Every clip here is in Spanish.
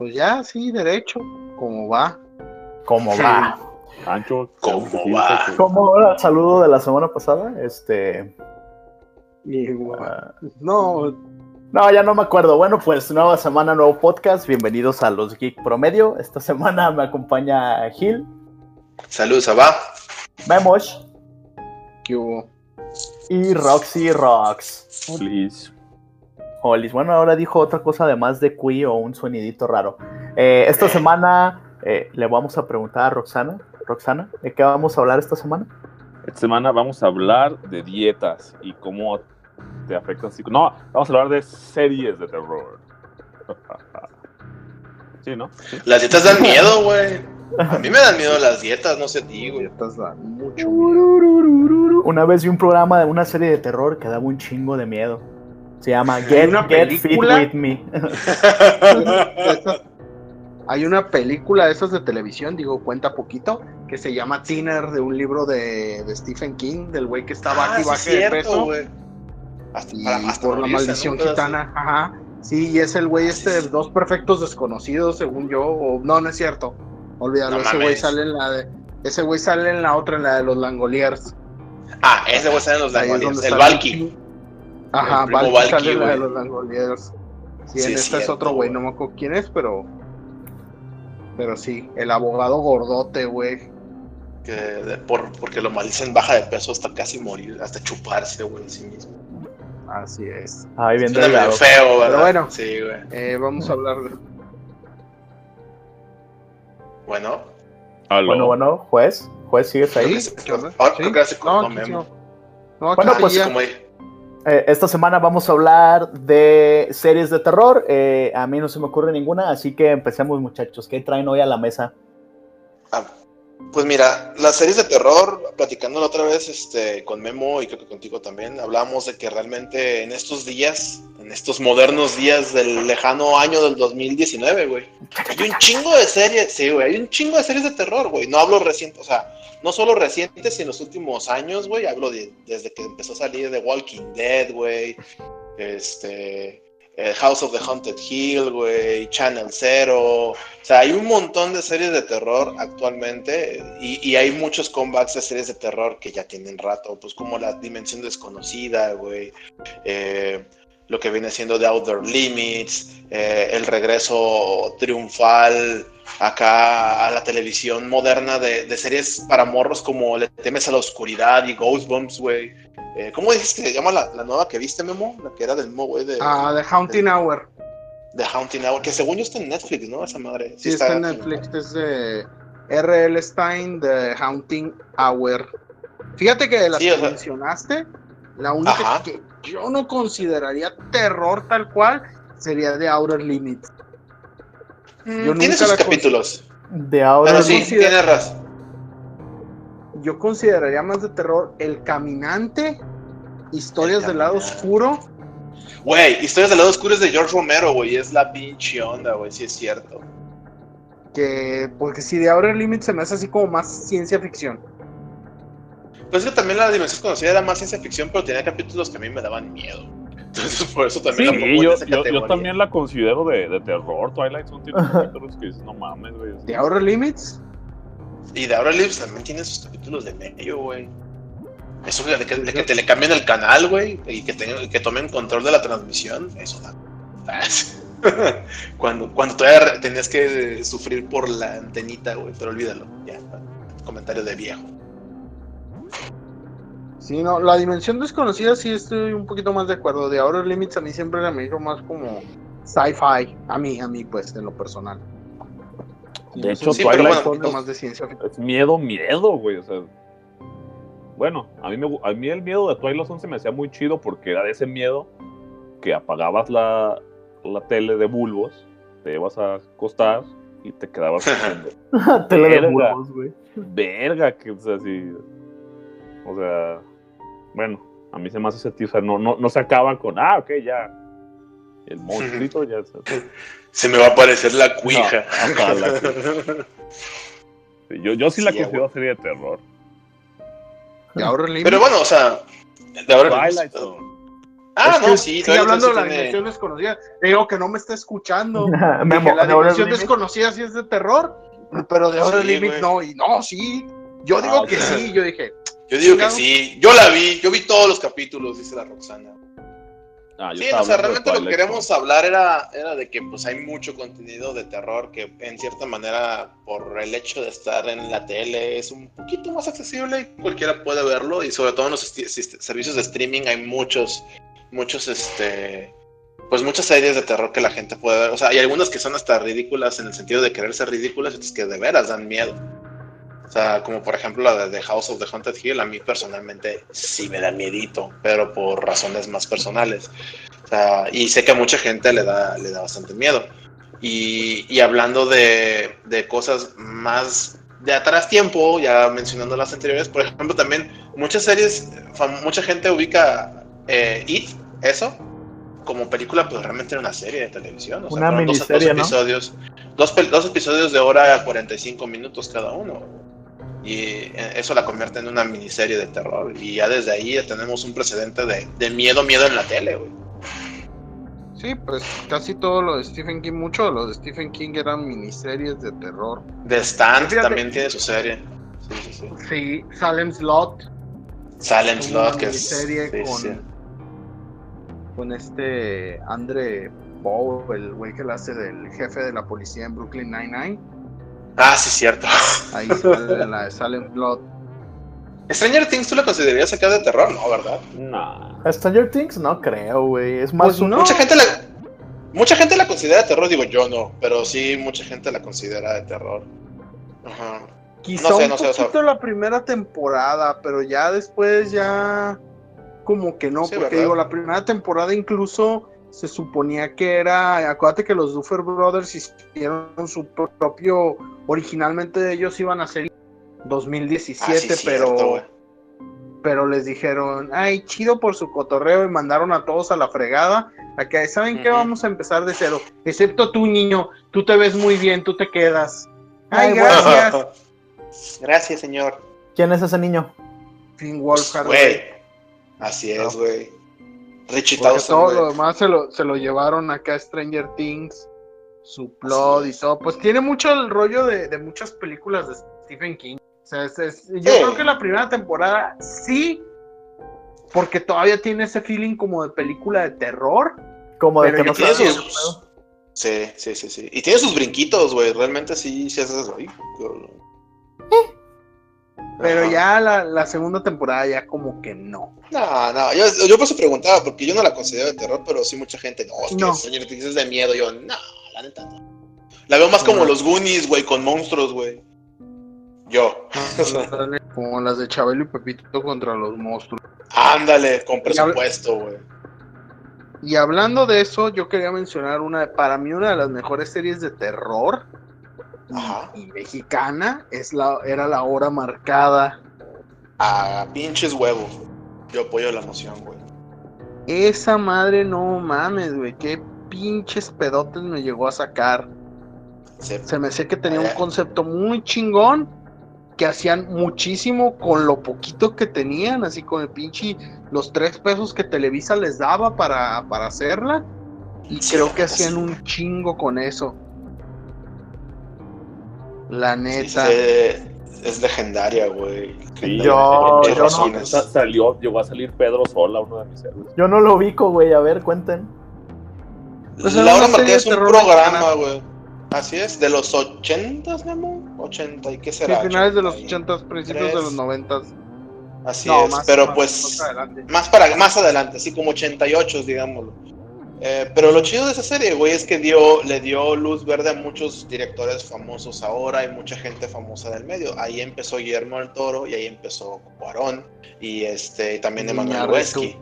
Pues ya, sí, derecho. ¿Cómo va? ¿Cómo va? Ancho, ¿Cómo va? ¿Cómo va el saludo de la semana pasada? Este. Igual. ah, No, no, ya no me acuerdo. Bueno, pues nueva semana, nuevo podcast. Bienvenidos a los Geek Promedio. Esta semana me acompaña Gil, Saludos, Abba. Memosh ¿qué hubo? y Roxy Rocks. Please. Holis. Bueno, ahora dijo otra cosa además de Cui o un sonidito raro. Eh, esta semana eh, le vamos a preguntar a Roxana. Roxana, ¿de qué vamos a hablar esta semana? Esta semana vamos a hablar de dietas y cómo te afectan. psico- No, vamos a hablar de series de terror. Sí, ¿no? Sí. Las dietas dan miedo, güey. A mí me dan miedo las dietas, no sé a ti, güey. Dietas dan mucho miedo. Una vez vi un programa de una serie de terror que daba un chingo de miedo. Se llama Hay Get, una Get Fit película. With Me. Hay una película de esas de televisión, digo, cuenta poquito, que se llama Thinner, de un libro de, de Stephen King, del güey que está baja Ah, y sí, baja de peso. Hasta, Y para- hasta por la maldición gitana, ajá. Sí, y es el güey este de dos perfectos desconocidos, según yo. O, no, no es cierto. Olvídalo, No ese güey sale en la de. Ese güey sale en la otra, en la de los Langoliers. Ah, ese güey está en los Langoliers. El sale Valky. Ajá, Valky Valky, sale de los Langoliers. Sí, Sí, en es esta es otro güey, no me acuerdo quién es, pero. Pero sí, el abogado gordote, güey. Que de- por, porque lo maldicen baja de peso hasta casi morir, hasta chuparse, güey, en sí mismo. Así es. Ay, bien feo, ¿verdad? Pero bueno. Sí, güey. Eh, vamos a hablar de. Bueno. Aló. Bueno, bueno, juez. Juez, ¿sigues Creo ahí? que se- ¿Qué onda? ahora ¿Sí? creo que se No. No, Bueno, pues. Como ahí. Eh, esta semana vamos a hablar de series de terror. Eh, a mí no se me ocurre ninguna, así que empecemos, muchachos. ¿Qué traen hoy a la mesa? Ah, pues mira, las series de terror, platicando la otra vez este, con Memo y creo que contigo también, hablábamos de que realmente en estos días, estos modernos días del lejano año del 2019, güey, hay un chingo de series, sí, güey, hay un chingo de series de terror, güey. No hablo recientes, o sea, no solo recientes, sino en los últimos años, güey, hablo de, desde que empezó a salir The Walking Dead, güey, este, eh, House of the Haunted Hill, güey, Channel Zero, o sea, hay un montón de series de terror actualmente y, y hay muchos comebacks de series de terror que ya tienen rato, pues como la Dimensión Desconocida, güey, eh, lo que viene siendo The Outer Limits, eh, el regreso triunfal acá a la televisión moderna de, de series para morros como Le temes a la oscuridad y Ghostbumps, güey. Eh, ¿Cómo dices que se llama la, la nueva que viste, Memo? La que era del mismo güey de, Ah, The Haunting Hour. de Haunting Hour, que según yo está en Netflix, ¿no? Esa madre. Sí, está en Netflix. Es de R.L. Stein, The Haunting Hour. Fíjate que de las Sí, que sea- mencionaste, la única Ajá. que yo no consideraría terror tal cual sería The Outer Limits. Yo Mm, nunca tiene sus capítulos. De. Pero sí, tienes razón. Yo consideraría más de terror El Caminante, Historias El del lado oscuro. Güey, Historias del lado oscuro es de George Romero, güey. Es la pinche onda, güey. Sí es cierto. Que, porque si The Outer Limits se me hace así como más ciencia ficción. Pues es que también la dimensión conocida era más ciencia ficción, pero tenía capítulos que a mí me daban miedo. Entonces, por eso también la pongo en yo, esa yo, yo categoría. también la considero de, de terror. Twilight Zone tiene capítulos que dices, no mames, güey. The Outer Limits, Y de ahora Lives también tiene sus capítulos de medio, güey. Eso de que, de que te le cambien el canal, güey, y que, tomen control de la transmisión, eso da. cuando, cuando todavía tenías que sufrir por la antenita, güey, pero olvídalo, ya. Comentario de viejo. Sí, no, la dimensión desconocida sí estoy un poquito más de acuerdo. De Outer Limits a mí siempre me hizo más como sci-fi, a mí, a mí pues, en lo personal. De Sí, hecho, sí, pero bueno, más de ciencia. Es miedo, miedo, güey. O sea, bueno, a mí, me, a mí el miedo de Twilight Zone se me hacía muy chido porque era de ese miedo que apagabas la, la tele de bulbos, te ibas a acostar y te quedabas Tele de bulbos, güey. verga, que, o sea, sí. O sea, bueno, a mí se me hace ese tío, o sea, no, no, no se acaba con, ah, ok, ya. El monstruito ya se. Se me va a aparecer la cuija. No, ajá, la Sí, Yo, yo sí la Sí, considero serie de terror. Pero bueno, o sea, de ahora Twilight. Ah, Es que no, sí. Sigue Toy hablando de la tiene- dimensión desconocida. Digo que no me está escuchando. Dije, la dimensión desconocida sí es de terror, pero de ahora Sí, Limit no. Y no, sí. Yo digo Ah, que sí. Yo dije, Yo digo que sí. Yo la vi. Yo vi todos los capítulos, dice la Roxana. Ah, yo Sí, o sea, realmente lo que queremos hablar era, era de que pues hay mucho contenido de terror que en cierta manera por el hecho de estar en la tele es un poquito más accesible y cualquiera puede verlo y sobre todo en los servicios de streaming hay muchos, muchos, este, pues muchas series de terror que la gente puede ver. O sea, hay algunas que son hasta ridículas en el sentido de querer ser ridículas y otras que de veras dan miedo. O sea, como por ejemplo la de The House of the Haunted Hill, a mí personalmente sí me da miedito, pero por razones más personales. O sea, y sé que a mucha gente le da, le da bastante miedo. Y, y hablando de, de cosas más de atrás tiempo, ya mencionando las anteriores, por ejemplo, también muchas series, mucha gente ubica eh, It, eso, como película, pues realmente era una serie de televisión. O Una dos- miniserie, dos, ¿no? episodios, dos, pel- dos episodios de hora a 45 minutos cada uno. Y eh, eso la convierte en una miniserie de terror. Y ya desde ahí ya tenemos un precedente de, de miedo, miedo en la tele, güey. sí, pues casi todo lo de Stephen King, mucho de lo de Stephen King eran miniseries de terror. The Stand Fíjate. también tiene su serie. Sí, sí, sí. Sí, Salem Slot. Silent una Slot, que es. miniserie sí, con, sí. con este Andre Bow, el güey que le hace del jefe de la policía en Brooklyn Nine-Nine. Ah, sí, cierto. Ahí sale la de Salem Slot. Stranger Things, ¿tú la considerarías acá de terror? No, ¿verdad? Nah. Stranger Things no creo, güey. Es más Pues un... no. Mucha gente la. Mucha gente la considera de terror, digo yo no, pero sí mucha gente la considera de terror. Ajá. Quizá No sé, un no sé, o sea- poquito la primera temporada, pero ya después ya como que no, Sí, porque ¿verdad? digo, la primera temporada incluso se suponía que era, acuérdate que los Duffer Brothers hicieron su propio, originalmente ellos iban a ser 2017, Ah, sí, pero cierto, pero les dijeron, ay, chido por su cotorreo y mandaron a todos a la fregada. Acá, ¿saben qué? Ujú. Vamos a empezar de cero. Excepto tú, niño, tú te ves muy bien, tú te quedas. Ay, Ay, gracias. Gracias, señor. ¿Quién es ese niño? Finn Wolfhard. Güey. Así es, güey. Richie Porque todo lo demás se lo, se lo llevaron acá a Stranger Things, su plot y todo. Pues tiene mucho el rollo de, de muchas películas de Stephen King. O sea, es- es- yo Sí. creo que la primera temporada sí, porque todavía tiene ese feeling como de película de terror. Como de que no Tiene sus... Sí, sí, sí, sí. Y tiene sus brinquitos, güey. Realmente sí, sí haces eso. Pero Ajá. ya la, la segunda temporada ya como que no. No, no, yo, yo por eso preguntaba, porque yo no la considero de terror, pero sí mucha gente, no, es que No. De miedo. Yo, no, la neta no. La veo más como No. los Goonies, güey, con monstruos, güey. Yo. Como las de Chabelo y Pepito contra los monstruos. Ándale, con presupuesto, güey. Y hablando de eso, yo quería mencionar una, para mí una de las mejores series de terror Ajá. y, mexicana es la, era la hora marcada. A pinches huevos. Yo apoyo la moción, güey. Esa madre no mames, güey, qué pinches pedotes me llegó a sacar. Sí. Se me hacía que tenía un Eh. concepto muy chingón, que hacían muchísimo con lo poquito que tenían, así con el pinche, los tres pesos que Televisa les daba para, para hacerla. Y Sí, creo que hacían un chingo con eso. La Sí, neta. sí, es legendaria, güey. Sí, Yo- yo no. salió, llegó a salir Pedro Sola, uno de mis héroes. Yo no lo ubico, güey. A ver, cuenten. Pues era la hora una serie marcada es un programa, güey. Así es, de los ochentas, Memo. 80, ¿y qué Sí, será? finales de los 80 y- 80, principios de los 90. Así No, es, más, pero más- pues más adelante. más para más adelante, así como 88, digámoslo. Eh, pero lo chido de esa serie, güey, es que dio, le dio luz verde a muchos directores famosos ahora y mucha gente famosa del medio. Ahí empezó Guillermo del Toro y ahí empezó Cuarón y este también Emanuel. Lubezki.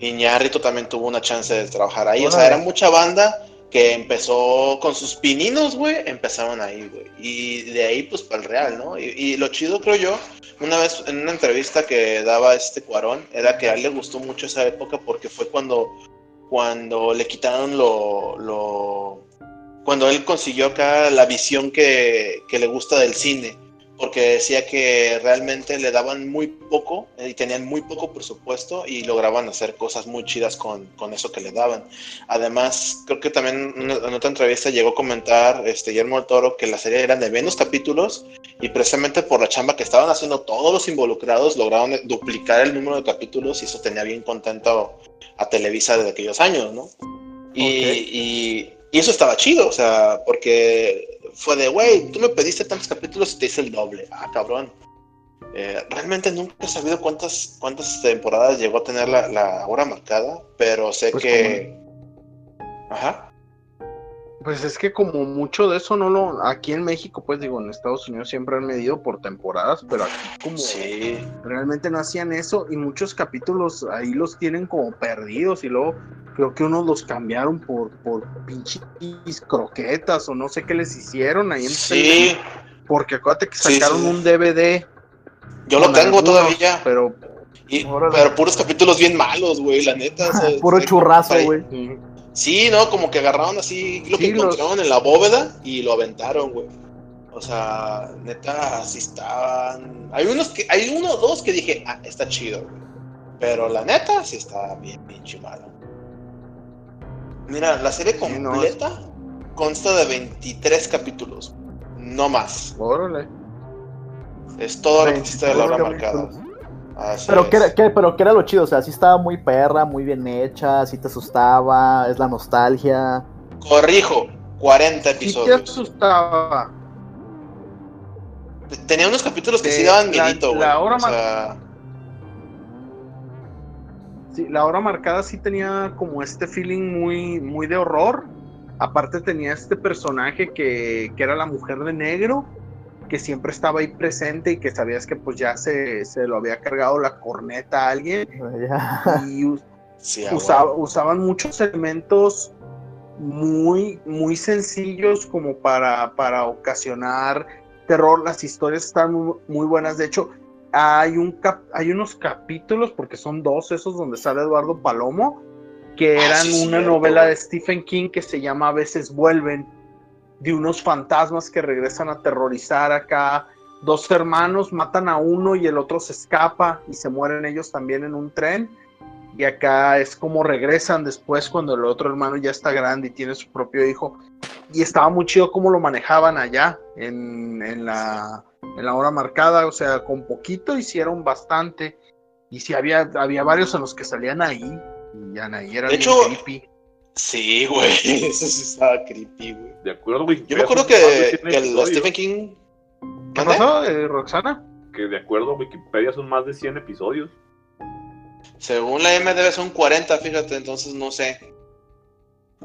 Iñárritu también tuvo una chance de trabajar ahí. O sea, era mucha banda que empezó con sus pininos, güey, empezaron ahí, güey. Y de ahí, pues, para el real, ¿no? Y, y lo chido, creo yo, una vez en una entrevista que daba este Cuarón, era que a él le gustó mucho esa época porque fue cuando, cuando le quitaron lo, lo... Cuando él consiguió acá la visión que, que le gusta del cine. Porque decía que realmente le daban muy poco eh, y tenían muy poco presupuesto y lograban hacer cosas muy chidas con, con eso que le daban. Además, creo que también en otra entrevista llegó a comentar este, Guillermo del Toro que la serie eran de menos capítulos y precisamente por la chamba que estaban haciendo todos los involucrados lograron duplicar el número de capítulos y eso tenía bien contento a Televisa desde aquellos años, ¿no? Y, y, y eso estaba chido, o sea, porque fue de, güey, tú me pediste tantos capítulos y te hice el doble. Ah, cabrón. Eh, realmente nunca he sabido cuántas, cuántas temporadas llegó a tener la, la hora marcada, pero sé Pues que... Ajá. Pues es que como mucho de eso no lo, aquí en México, pues digo, en Estados Unidos siempre han medido por temporadas, pero aquí como Sí. realmente no hacían eso y muchos capítulos ahí los tienen como perdidos y luego creo que unos los cambiaron por, por pinches croquetas o no sé qué les hicieron ahí en Sí, porque acuérdate que sacaron sí. un DVD. yo lo tengo algunos, todavía. Pero Y- pero puros capítulos bien malos, güey, la neta. o sea, Puro churrazo, güey. Sí, ¿no? Como que agarraron así lo que los- encontraron en la bóveda y lo aventaron, güey. O sea, neta, así estaban. Hay unos que, hay uno o dos que dije, ah, está chido, güey. Pero la neta, sí está bien, pinche malo. Mira, la serie Sí, no, completa consta de 23 capítulos. No más. órale. Es todo lo que existe de la hora 23 marcada. Así Pero es. que era, que- pero que era lo chido, o sea, sí estaba muy perra, muy bien hecha, sí te asustaba, es la nostalgia. Corrijo, 40 Sí te episodios. asustaba. Tenía unos capítulos que sí De daban la- miedito, güey. la hora O sea, Sí, la hora marcada sí tenía como este feeling muy, muy de horror. Aparte tenía este personaje que, que era la mujer de negro, que siempre estaba ahí presente y que sabías que pues ya se, se lo había cargado la corneta a alguien. Y us- sí, a usaba- usaban muchos elementos muy, muy sencillos como para, para ocasionar terror. Las historias están muy, muy buenas. De hecho, hay, un cap- hay unos capítulos, porque son dos esos donde sale Eduardo Palomo, que Ah, eran sí, una cierto, novela de Stephen King que se llama A veces vuelven, de unos fantasmas que regresan a aterrorizar acá. Dos hermanos matan a uno y el otro se escapa y se mueren ellos también en un tren. Y acá es como regresan después cuando el otro hermano ya está grande y tiene su propio hijo. Y estaba muy chido cómo lo manejaban allá en, en la, en la hora marcada. O sea, con poquito hicieron bastante. Y sí, había, había varios en los que salían ahí. Y ya ahí era De hecho, creepy. Sí, güey. Eso sí estaba creepy, güey. De acuerdo, güey. Yo me acuerdo que, que el Stephen King. ¿Qué pasó, eh, Roxana? Que de acuerdo a Wikipedia son más de 100 episodios. Según la MDB son 40, fíjate, entonces no sé.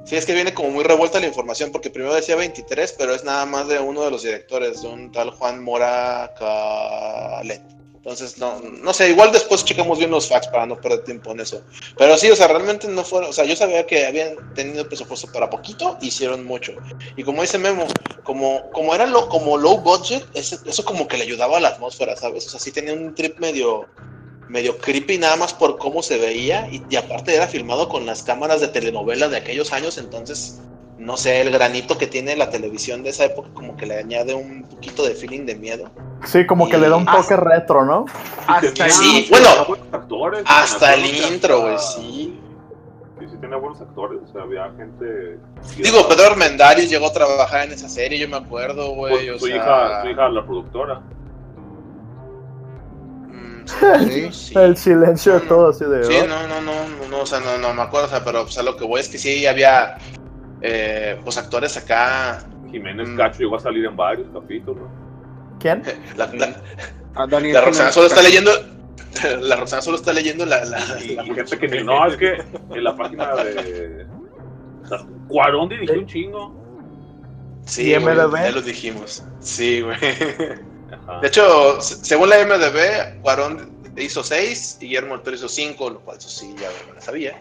Sí, es que viene como muy revuelta la información, porque primero decía 23, pero es nada más de uno de los directores, de un tal Juan Mora Calet. Entonces, no, no sé, igual después checamos bien los facts para no perder tiempo en eso. Pero sí, o sea, realmente no fueron, o sea, yo sabía que habían tenido presupuesto para poquito, hicieron mucho. Y como dice Memo, como, como era lo, como low budget, eso, eso como que le ayudaba a la atmósfera, ¿sabes? O sea, sí tenía un trip medio, medio creepy nada más por cómo se veía y, y aparte era filmado con las cámaras de telenovela de aquellos años, entonces no sé, el granito que tiene la televisión de esa época como que le añade un poquito de feeling de miedo. Sí, como que le da un toque retro, ¿no? Hasta Sí, tenía bueno, actores, Hasta el intro, güey, hasta- sí. Sí, sí, tenía buenos actores, o sea, había gente... Digo, Pedro Armendáriz llegó a trabajar en esa serie, yo me acuerdo, güey, Pues, o su, sea... hija, su hija, la productora. mm, Sí. sí. El silencio de todo así de. Sí, no, no, no, no, no, o sea, no, no me acuerdo, o sea, pero o sea, lo que voy es que sí había, eh, pues, actores acá, Jiménez Mm. Cacho llegó a salir en varios capítulos. ¿Quién? la, la, A Daniel la Roxana solo está leyendo, la Roxana solo está leyendo la... la, Y, la- y gente que no, es que en la página de. Cuarón dirigió un chingo. Sí, ¿Y güey, ya lo dijimos, sí, güey. Ajá. De hecho, se- según la MDB, Cuarón hizo seis y Guillermo del Toro hizo cinco, lo cual eso sí ya me lo sabía.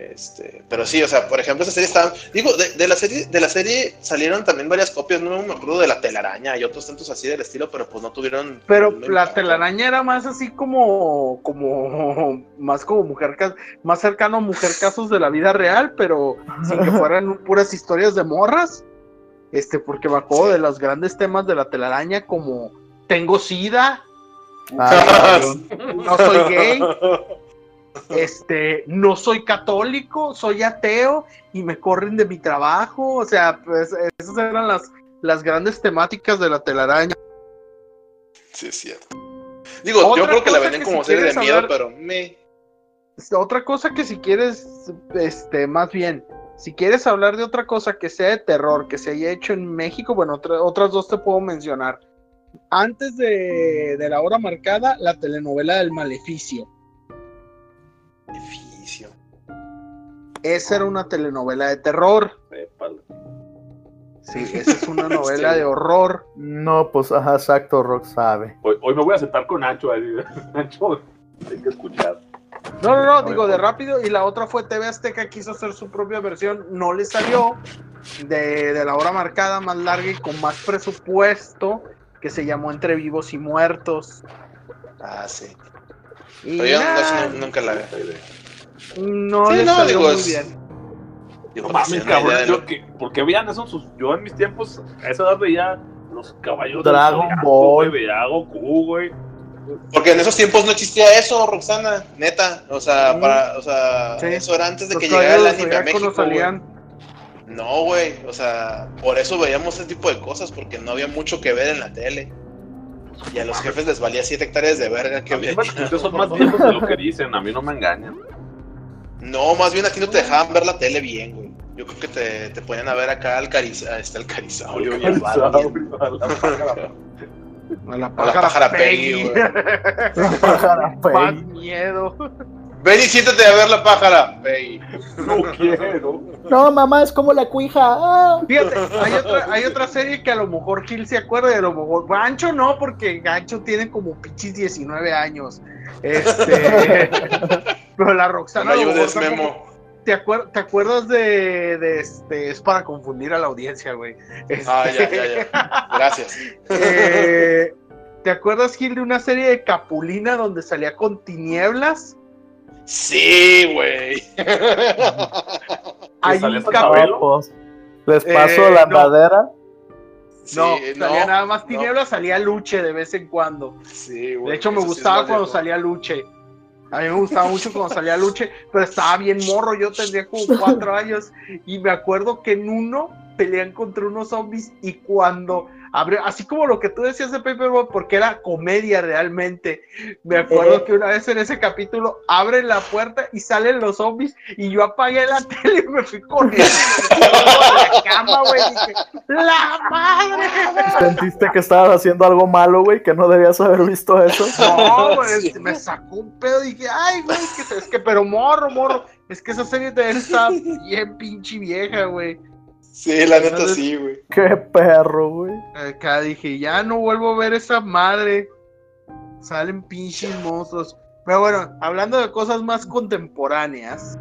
Este, pero sí, o sea, por ejemplo, esa serie estaba. Digo, de, de la serie, de la serie salieron también varias copias, no me acuerdo de la telaraña y otros tantos así del estilo, pero pues no tuvieron. Pero no la impacto. telaraña era más así como, como, más como mujer, más cercano a mujer casos de la vida real, pero sin que fueran puras historias de morras. Este, porque me acuerdo Sí. de los grandes temas de la telaraña como tengo sida, Ah, no soy gay, este, no soy católico, soy ateo y me corren de mi trabajo. O sea, pues esas eran las, las grandes temáticas de la telaraña. Sí, es cierto. Digo, yo creo que la venden como si serie de miedo, pero me. Otra cosa que si quieres, este, más bien, si quieres hablar de otra cosa que sea de terror, que se haya hecho en México, bueno, otra- otras dos te puedo mencionar. Antes de, de la hora marcada, la telenovela del Maleficio. Edificio. Esa era una telenovela de terror. Épale. Sí, esa es una novela de horror. no, pues, ajá, exacto, Rock sabe. Hoy, hoy me voy a sentar con Nacho. Ahí. Nacho, hay que escuchar. No, no, no, digo de rápido. Y la otra fue TV Azteca, quiso hacer su propia versión, no le salió. De, de la hora marcada, más larga y con más presupuesto, que se llamó Entre Vivos y Muertos. Ah, sí. Y Pero yo no- nah, no- nunca la vi. no Sí, no, digo, muy es- bien. Digo, No mames, idea cabrón. de Yo, lo- que, ¿Por qué veían eso en sus.? Yo en mis tiempos, a esa edad veía los caballos Dragon Ball. Güey, veía Goku, güey. Porque en esos tiempos no existía eso, Roxana, neta. O sea, Mm. para, o sea, Sí. eso era antes de Los que llegara el anime a México. güey. No, güey. O sea, por eso veíamos ese tipo de cosas, porque no había mucho que ver en la tele. Y a los jefes les valía 7 hectáreas de verga que había. son más viejos de lo que dicen, a mí no me engañan. No, más bien aquí no te dejaban ver la tele bien, güey. Yo creo que te, te ponían a ver acá al cariza, este, al carizaurio y Valiant. A la A la pájara pájara Peggy. Peggy, güey. Más miedo. Ven y siéntate a ver la pájara. No quiero. No, mamá, es como la cuija. Ah. Fíjate, hay otra, hay otra serie que a lo mejor Gil se acuerda a lo mejor Gancho no, porque Gancho tiene como pinches 19 años. Este, pero la No Roxana mejor ayudes, Memo. ¿Te, acuer- ¿Te acuerdas de, de este? Es para confundir a la audiencia, güey. Este, Ah, ya, ya, ya. Gracias. eh, ¿Te acuerdas, Gil, de una serie de Capulina donde salía con tinieblas? Sí, güey. Hay un Chabelo? Pues, Les paso Eh, la no. madera. No, Sí, salía nada más no. tinieblas, salía Luche de vez en cuando. Sí, güey. De hecho, me sí gustaba cuando salía Luche. A mí me gustaba mucho cuando salía Luche, pero estaba bien morro. Yo tendría como cuatro años. Y me acuerdo que en uno pelean contra unos zombies. Y cuando abrió, así como lo que tú decías de Paperboy, porque era comedia realmente. Me acuerdo que una vez en ese capítulo abren la puerta y salen los zombies. Y yo apagué la tele y me fui corriendo. la cama, güey. ¡La madre! ¿Sentiste que estabas haciendo algo malo, güey? Que no debías haber visto eso. No, güey, Sí. me sacó un pedo y dije, ay, güey, es que, es que, pero morro, morro, es que esa serie también está bien pinche vieja, güey. Sí, la neta Entonces- sí, güey. Qué perro, güey. Acá dije, ya no vuelvo a ver esa madre. Salen pinches monstruos. Pero bueno, hablando de cosas más contemporáneas,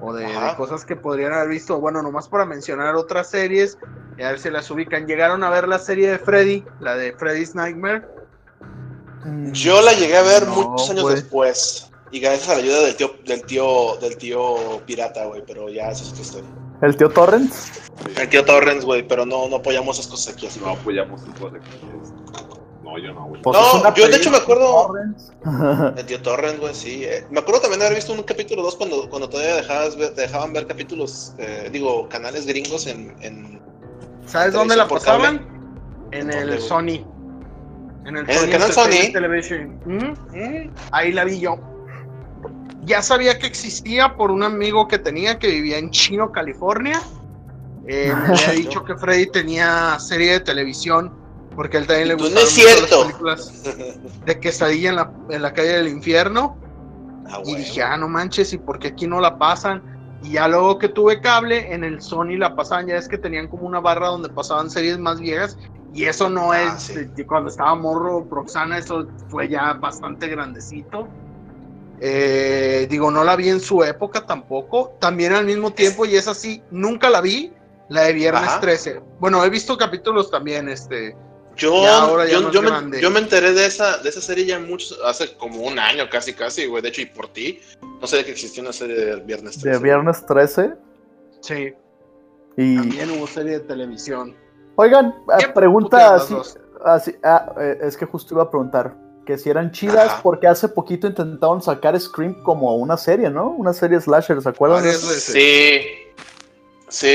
o de, cosas que podrían haber visto, bueno, nomás para mencionar otras series, y a ver si las ubican. ¿Llegaron a ver la serie de Freddy, la de Freddy's Nightmare? Yo la llegué a ver No, muchos años güey. después. Y gracias a la ayuda del tío, del tío, del tío pirata, güey. Pero ya eso es otra historia. ¿El tío Torrens? El tío Torrens, güey, pero no, no apoyamos esas cosas aquí así. No apoyamos el de No, yo no, güey. Pues No, yo de hecho me acuerdo- Torrens. El tío Torrens, güey, sí. eh. Me acuerdo también de haber visto un capítulo 2 cuando, cuando todavía dejabas ver- te dejaban ver capítulos, eh, digo, canales gringos en, en, ¿Sabes dónde la pasaban? En ¿Dónde, el? Sony. En el, ¿En el canal Sony? Television. ¿Mm? Mm, Ahí la vi yo. Ya sabía que existía por un amigo que tenía que vivía en Chino, California. Eh, me había dicho que Freddy tenía serie de televisión porque a él también le gustaban no es las películas de quesadilla en la, en la calle del infierno. Ah, Y güey. dije, ah, no manches, ¿y por qué aquí no la pasan? Y ya luego que tuve cable, en el Sony la pasaban, ya es que tenían como una barra donde pasaban series más viejas. Y eso no Ah, es, sí. cuando estaba morro, Proxana, eso fue ya bastante grandecito. Eh, digo, no la vi en su época tampoco. También al mismo tiempo, y es así, nunca la vi, la de Viernes Ajá. 13. Bueno, he visto capítulos también, este. Yo, ahora yo, yo me, yo me enteré de esa, de esa serie ya muchos, hace como un año casi, casi, güey. De hecho, y por ti, no sabía que existía una serie de Viernes De 13. viernes 13. Sí, Y. también hubo serie de televisión. Oigan, pregunta así, así, ah, eh, es que justo iba a preguntar que si eran chidas, Ajá. porque hace poquito intentaron sacar Scream como una serie, ¿no? Una serie slasher, ¿se acuerdan? de. Sí. Sí,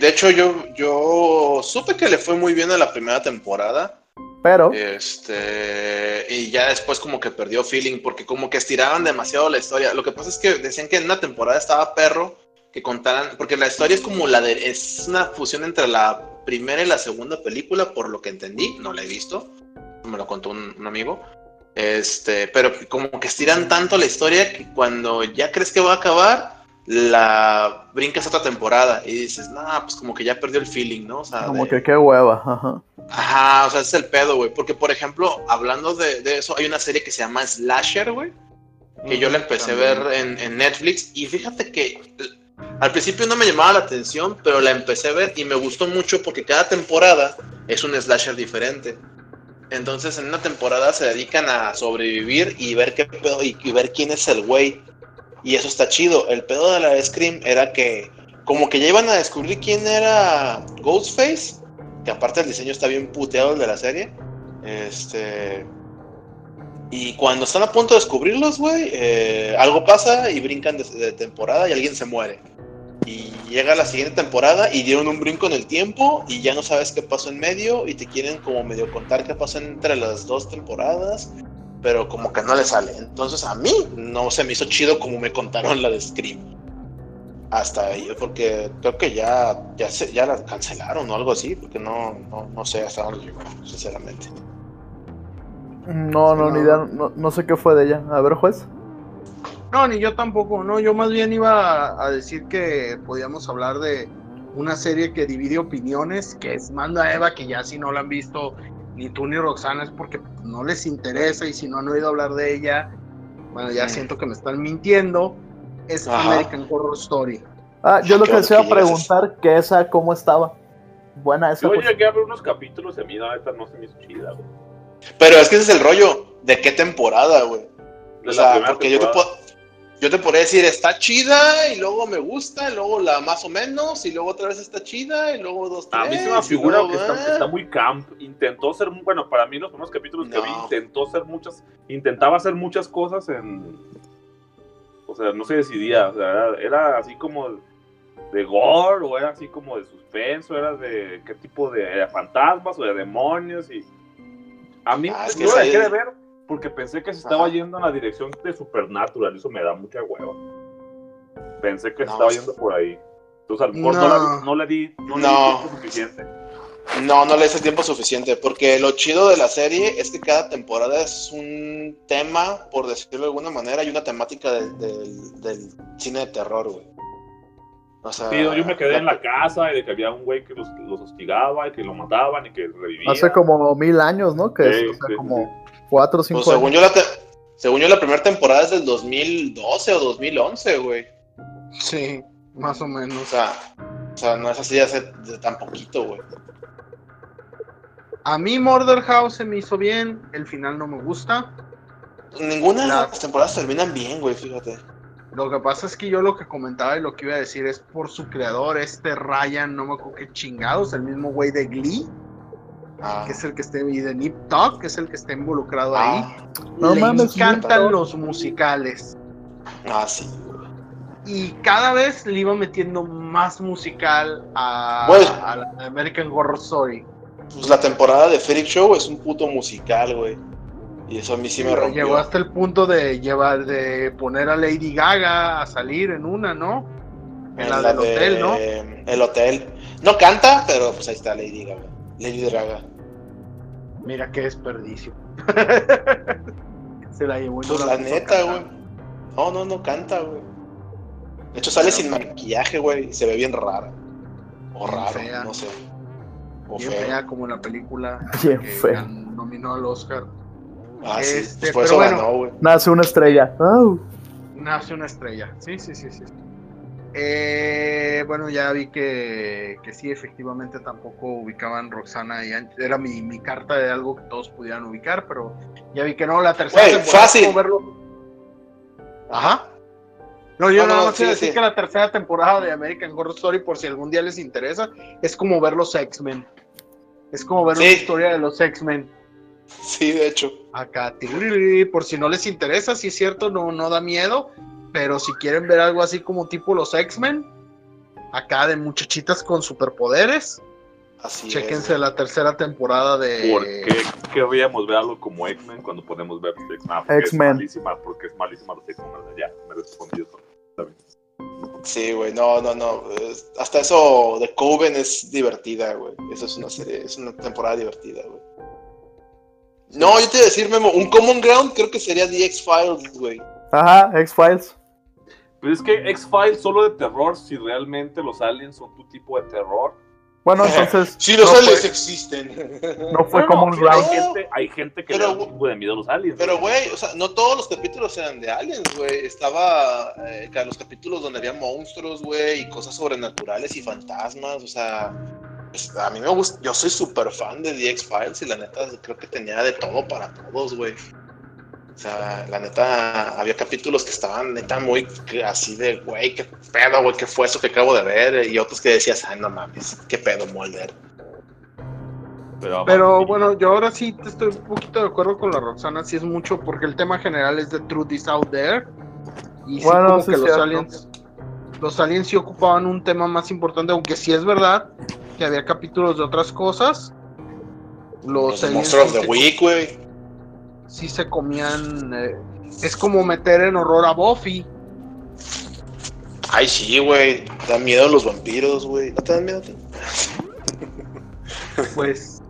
de hecho yo, yo supe que le fue muy bien a la primera temporada. Pero, Este, y ya después como que perdió feeling porque como que estiraban demasiado la historia. Lo que pasa es que decían que en una temporada estaba perro que contaran, porque la historia es como la de, es una fusión entre la primera y la segunda película, por lo que entendí, no la he visto, me lo contó un, un amigo. Este, pero como que estiran tanto la historia que cuando ya crees que va a acabar, la brincas a otra temporada y dices, nah, pues como que ya perdió el feeling, ¿no? O sea, como de- que qué hueva, ajá. Ajá, o sea, ese es el pedo, güey. Porque, por ejemplo, hablando de, de eso, hay una serie que se llama Slasher, güey. Que yo la empecé a ver en, en Netflix. Y fíjate que al principio no me llamaba la atención, pero la empecé a ver y me gustó mucho porque cada temporada es un slasher diferente. Entonces, en una temporada se dedican a sobrevivir y ver qué pedo y, ver quién es el güey. Y eso está chido. El pedo de la Scream era que, como que ya iban a descubrir quién era Ghostface que aparte el diseño está bien puteado el de la serie. Este. Y cuando están a punto de descubrirlos, güey, eh, algo pasa y brincan de temporada y alguien se muere. Y llega la siguiente temporada y dieron un brinco en el tiempo y ya no sabes qué pasó en medio y te quieren como medio contar qué pasó entre las dos temporadas, pero como que no le sale. Entonces a mí no se me hizo chido como me contaron la de Scream hasta ahí, porque creo que ya, ya, se, ya la cancelaron o algo así, porque no, no, no sé hasta dónde llegó, sinceramente. No, no, No. ni idea, no, no sé qué fue de ella. A ver, juez. No, ni yo tampoco, no, yo más bien iba a, a decir que podíamos hablar de una serie que divide opiniones, que es Manda a Eva, que ya si no la han visto ni tú ni Roxana es porque no les interesa y si no han oído hablar de ella, bueno, ya siento que me están mintiendo, es Ajá. American Horror Story. Ah, yo lo que bueno les iba a que preguntar, que esa, ¿cómo estaba? Buena esa. Yo pues. llegué a ver unos capítulos y a mí la neta no se me hizo chida, güey. Pero es que ese es el rollo, ¿de qué temporada, güey? O sea, porque yo te, puedo, yo te podría decir, está chida, y luego me gusta, y luego la más o menos, y luego otra vez está chida, y luego dos, tres. A mí se me figura que está, está muy camp. Intentó ser, bueno, para mí los primeros capítulos que vi, intentó hacer muchas, intentaba hacer muchas cosas en, o sea, no se decidía, o sea, era, era así como de gore, o era así como de suspenso, era de qué tipo de era fantasmas o de demonios, y a mí Ah, es que dejé de ver porque pensé que se estaba Ajá. yendo en la dirección de Supernatural, y eso me da mucha hueva. Pensé que se estaba yendo por ahí. Entonces a lo mejor no, No. la, no le di, no le di No. tiempo suficiente. No, no le hice tiempo suficiente, porque lo chido de la serie es que cada temporada es un tema, por decirlo de alguna manera, y una temática del- del- del cine de terror, güey. O sea, Sí, yo me quedé en la casa y de que había un güey que los, los hostigaba y que lo mataban y que revivía. Hace como mil años, ¿no? Que Sí, es, o sea, sí, como cuatro o cinco Pues según años. yo, la te- según yo, la primera temporada es del 2012 o 2011, güey. Sí, más o O menos. sea, o sea, no es así de hace de tan poquito, güey. A mí Murder House se me hizo bien, el final no me gusta. Ninguna de La- las temporadas terminan bien, güey, fíjate. Lo que pasa es que yo lo que comentaba y lo que iba a decir es por su creador, este Ryan, no me acuerdo qué chingados, el mismo güey de Glee, Ah, que es el que esté, y de Nip Tuck, que es el que está involucrado ah, ahí. No Le mames, encantan Nip los musicales. ah, sí, güey. Y cada vez le iba metiendo más musical a, Bueno. a la American Horror Story. Pues la temporada de Freak Show es un puto musical, güey. Y eso a mí sí me Pero rompió. Llegó hasta el punto de llevar, de poner a Lady Gaga a salir en una, ¿no? En la, del de- hotel, ¿no? El hotel. No canta, pero pues ahí está Lady Gaga. Lady Gaga. Mira qué desperdicio. Se la llevó no Pues la neta, güey. No, no, no canta, güey. De hecho sale sin maquillaje, güey. y Se ve bien rara. O Bien raro, fea. no sé. O Bien feo. fea como en la película Bien que fea. nominó al Oscar. Ah, sí. Este, Pues por eso bueno. ganó, güey. Nace una estrella. Nace una estrella. Sí, sí, sí, sí. Eh, bueno, ya vi que, que sí, efectivamente tampoco ubicaban Roxana y An- era mi, mi carta de algo que todos pudieran ubicar, pero ya vi que no, la tercera Güey, temporada fácil. verlo. Ajá. No, yo No, no, sí, decir sí. que la tercera temporada de American Horror Story, por si algún día les interesa, es como ver los X-Men. Es como ver Sí. una historia de los X-Men. Sí, de hecho. Acá, por si no les interesa, si es cierto, no, no da miedo. Pero si quieren ver algo así como tipo los X-Men, acá de muchachitas con superpoderes, Así chéquense es. la tercera temporada de. ¿Por qué querríamos ver algo como X-Men cuando podemos ver X-Men? Ah, porque X-Men. Es malísima, porque es malísima los X-Men. Ya, me respondí eso. Sí, güey, no, no, no. Hasta eso de Coven es divertida, güey. Eso es una serie, es una temporada divertida, güey. No, yo te iba a decir, Memo, un common ground creo que sería The X-Files, güey. Ajá, X-Files. Pero es que X-Files solo de terror, si realmente los aliens son tu tipo de terror. Bueno, entonces. Sí, los no aliens fue- existen. No fue Bueno, como un round. Hay gente, hay gente que Pero, le da un chingo de miedo a los aliens. Pero, güey, o sea, no todos los capítulos eran de aliens, güey. Estaba eh, los capítulos donde había monstruos, güey, y cosas sobrenaturales y fantasmas, o sea. pues, a mí me gusta, yo soy súper fan de The X-Files y la neta creo que tenía de todo para todos, güey. O sea, la neta, había capítulos que estaban neta muy así de, güey, qué pedo, güey, qué fue eso que acabo de ver, y otros que decías, ay, no mames, qué pedo, Mulder. Pero, Pero bueno, yo ahora sí te estoy un poquito de acuerdo con la Roxana, sí es mucho, porque el tema general es de Truth is out there. Y sí, como sí que los aliens, los aliens sí ocupaban un tema más importante, aunque sí es verdad que había capítulos de otras cosas. Los, Los aliens Monster of the se- Week, güey. Sí se comían. eh, es como meter en horror a Buffy. Ay, sí, güey. Da miedo los vampiros, güey. ¿No te dan miedo? a ti? Pues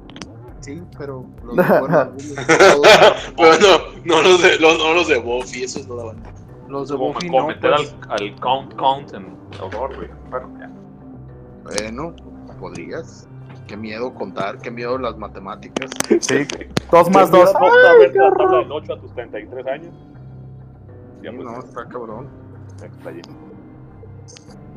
sí, pero los, bueno, no, no los de, los, no los de Buffy, esos no daban. los de como, Buffy como no. meter pues, al, al count count en horror, güey. Bueno, ya. Bueno, podrías. Qué miedo contar, qué miedo las matemáticas. Sí. Dos más dos. ¿Vas a ver la tabla del 8 a tus 33 años? Ya, pues, no, está cabrón. está allí.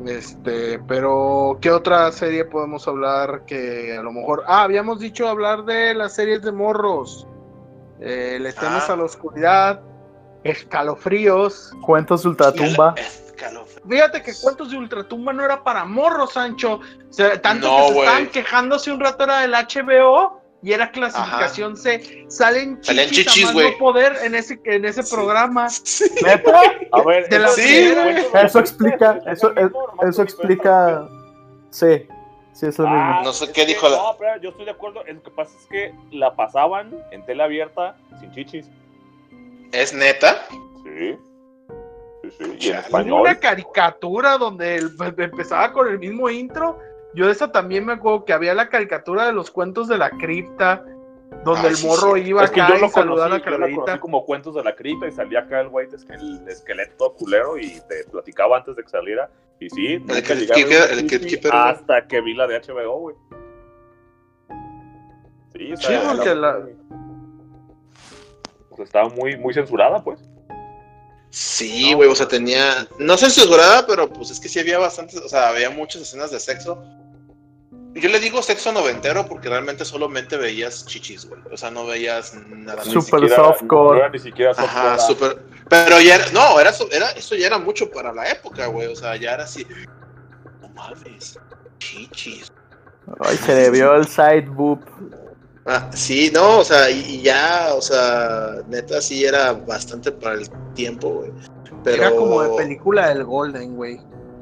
Este, pero ¿qué otra serie podemos hablar que a lo mejor... Ah, habíamos dicho hablar de las series de morros. Eh, le temes Ah. a la oscuridad, escalofríos. Cuentos de Ultratumba. Fíjate que Cuentos de Ultratumba no era para morros, Sancho. O sea, tanto No, que se estaban quejándose un rato era del HBO y era clasificación C. Salen chichis, güey. no poder en ese, en ese Sí. programa. ¿Neta? A ver, De la eso- cuentos Eso explica, es eso, nomás eso explica. Sí, sí, es lo Ah, mismo. No sé qué que- dijo la- No, pero yo estoy de acuerdo. Lo que pasa es que la pasaban en tele abierta sin chichis. ¿Es neta? Sí. Sí. Y en español. una caricatura donde el- pues, empezaba con el mismo intro. Yo de esa también me acuerdo que había la caricatura de los cuentos de la cripta, donde Ah, el morro sí. iba Es que acá yo y lo saludaba a la yo lo conocí calaverita. como cuentos de la cripta y salía acá el güey es que el esqueleto culero y te platicaba antes de que saliera. Y sí, nunca el Keeper, güey. hasta que vi la de HBO, güey. Sí, o Sí, sea, porque la- sea, estaba muy, muy censurada, pues. Sí, güey, o sea, tenía. No censurada, pero pues es que sí había bastantes. O sea, había muchas escenas de sexo. Yo le digo sexo noventero porque realmente solamente veías chichis, güey. O sea, no veías nada Super siquiera- softcore. No era ni siquiera softcore. Ajá, súper. Pero ya era. No, era, eso ya era mucho para la época, güey. O sea, ya era así. No mames. Chichis. Ay, se le vio el side boob. Ah, sí, no, o sea, y, ya, o sea, neta sí era bastante para el tiempo, güey. Pero... Era como de película del Golden, güey.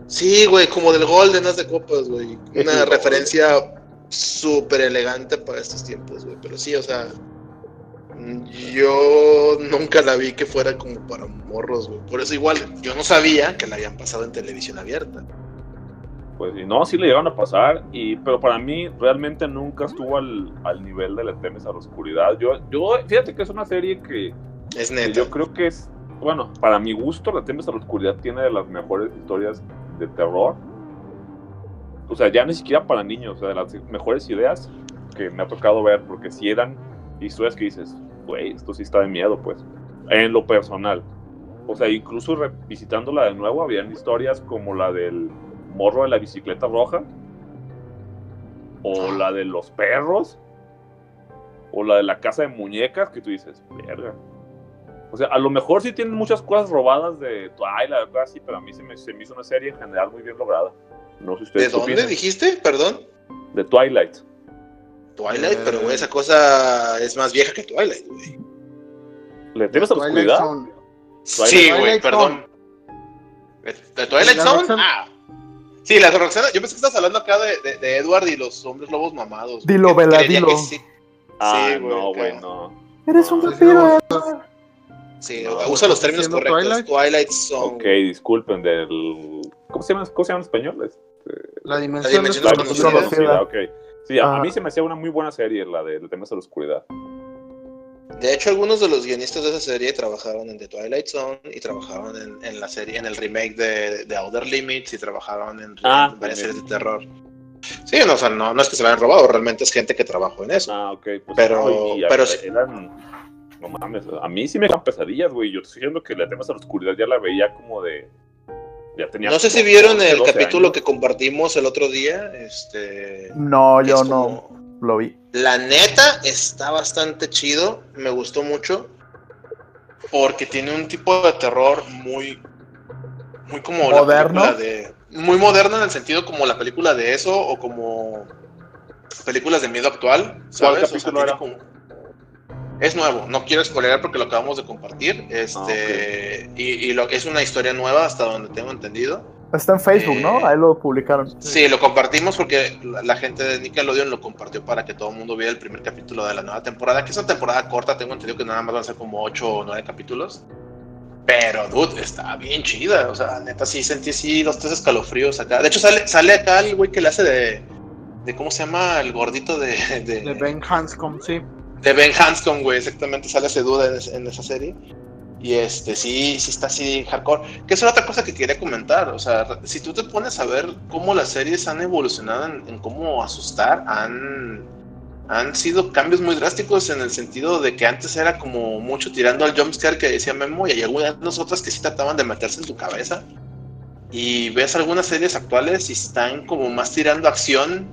Sí, güey, como del Golden As de Copas, güey. Una referencia súper elegante para estos tiempos, güey. Pero sí, o sea, yo nunca la vi que fuera como para morros, güey. Por eso igual, yo no sabía que la habían pasado en televisión abierta. Pues y no, sí le llegaron a pasar, y, pero para mí realmente nunca estuvo al, al nivel de Le temes a la oscuridad. Yo, yo, fíjate que es una serie que, Es que neta. yo creo que es, bueno, para mi gusto, Le temes a la oscuridad tiene de las mejores historias de terror. O sea, ya ni siquiera para niños, o sea, de las mejores ideas que me ha tocado ver, porque si eran historias que dices, güey, esto sí está de miedo, pues, en lo personal. O sea, incluso revisitándola de nuevo, habían historias como la del morro de la bicicleta roja, o la de los perros, o la de la casa de muñecas, que tú dices, verga. O sea, a lo mejor sí tienen muchas cosas robadas de Twilight, algo así, pero a mí se me, se me hizo una serie en general muy bien lograda. No sé ¿De ustedes qué dónde opinan. dijiste? Perdón. De Twilight. Twilight, Eh. pero güey, esa cosa es más vieja que Twilight, güey. ¿Le temes a la Twilight oscuridad? Zone. Sí, güey, Twilight perdón. ¿De Twilight ¿La Zone? Ah. Sí, la de Roxana. Yo pensé que estabas hablando acá de, de, de Edward y los hombres lobos mamados. Dilo, Vela, dilo. sí. Ah, Sí, güey, no, güey, no. Eres un vampiro. Sí, No, usa los ¿estás términos correctos. Twilight? Twilight, Zone. Ok, disculpen del... ¿Cómo se llama, cómo se llama en español? Este, La dimensión, La dimensión La desconocida. dimensión desconocida. desconocida, ok. Sí, a, a Ah. mí se me hacía una muy buena serie la de Le temes a la oscuridad. De hecho, algunos de los guionistas de esa serie trabajaron en The Twilight Zone y trabajaron en, en la serie, en el remake de, de Outer Limits y trabajaron en, Ah, en varias series de terror. Sí, no, o sea, no, no es que se lo hayan robado, realmente es gente que trabajó en eso. Ah, ok. Pues, Pero- no, pero eran... No mames, a mí sí me dan pesadillas, güey. Yo estoy diciendo que Le temes a la oscuridad ya la veía como de... Ya tenía No sé si vieron 11, el 12 capítulo años. que compartimos el otro día. Este, No, yo es no lo vi. La neta está bastante chido, me gustó mucho. Porque tiene un tipo de terror muy. Muy como ¿Moderno? la película de. Muy moderno en el sentido como la película de eso o como películas de miedo actual. ¿sabes? O sea, capítulo era? como- Es nuevo, no quiero spoilear porque lo acabamos de compartir. Ah, Este, y, y lo, es una historia nueva hasta donde tengo entendido. Está en Facebook, Eh, ¿no? Ahí lo publicaron. Sí, lo compartimos porque la, la gente de Nickelodeon lo compartió para que todo el mundo viera el primer capítulo de la nueva temporada, que es una temporada corta, tengo entendido que nada más van a ser como 8 o 9 capítulos. Pero, dude, está bien chida. O sea, neta, sí sentí sí los tres escalofríos acá. De hecho, sale, sale acá el güey que le hace de. de ¿Cómo se llama? El gordito de. de, De Ben Hanscom, sí. de Ben Hanscom, güey. Exactamente, sale ese duda en, en esa serie. Y este, sí, sí está así hardcore. Que es otra cosa que quería comentar. O sea, si tú te pones a ver cómo las series han evolucionado en, en cómo asustar, han, han sido cambios muy drásticos en el sentido de que antes era como mucho tirando al jumpscare que decía Memo y hay algunas otras que sí trataban de meterse en tu cabeza. Y ves algunas series actuales y están como más tirando acción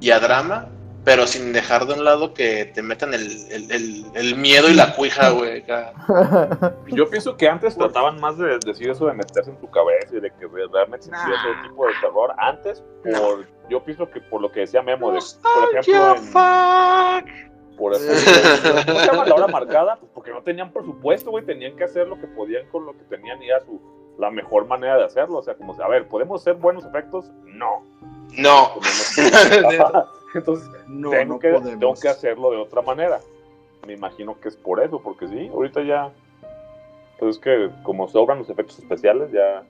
y a drama, pero sin dejar de un lado que te metan el, el, el- el miedo y la cuija, güey. Yo pienso que antes trataban más de decir eso de meterse en tu cabeza y de que realmente Nah. ese tipo de terror. Antes, por, yo pienso que por lo que decía Memo, de, por ejemplo, en, fuck. por ejemplo, ¿cómo se llama la hora marcada? Pues porque no tenían presupuesto, güey, tenían que hacer lo que podían con lo que tenían y era su, la mejor manera de hacerlo. O sea, como, a ver, ¿podemos hacer buenos efectos? No. No. Entonces, No, tengo, no que, podemos. tengo que hacerlo de otra manera. Me imagino que es por eso, porque sí, ahorita ya. Pues es que como sobran los efectos especiales, ya,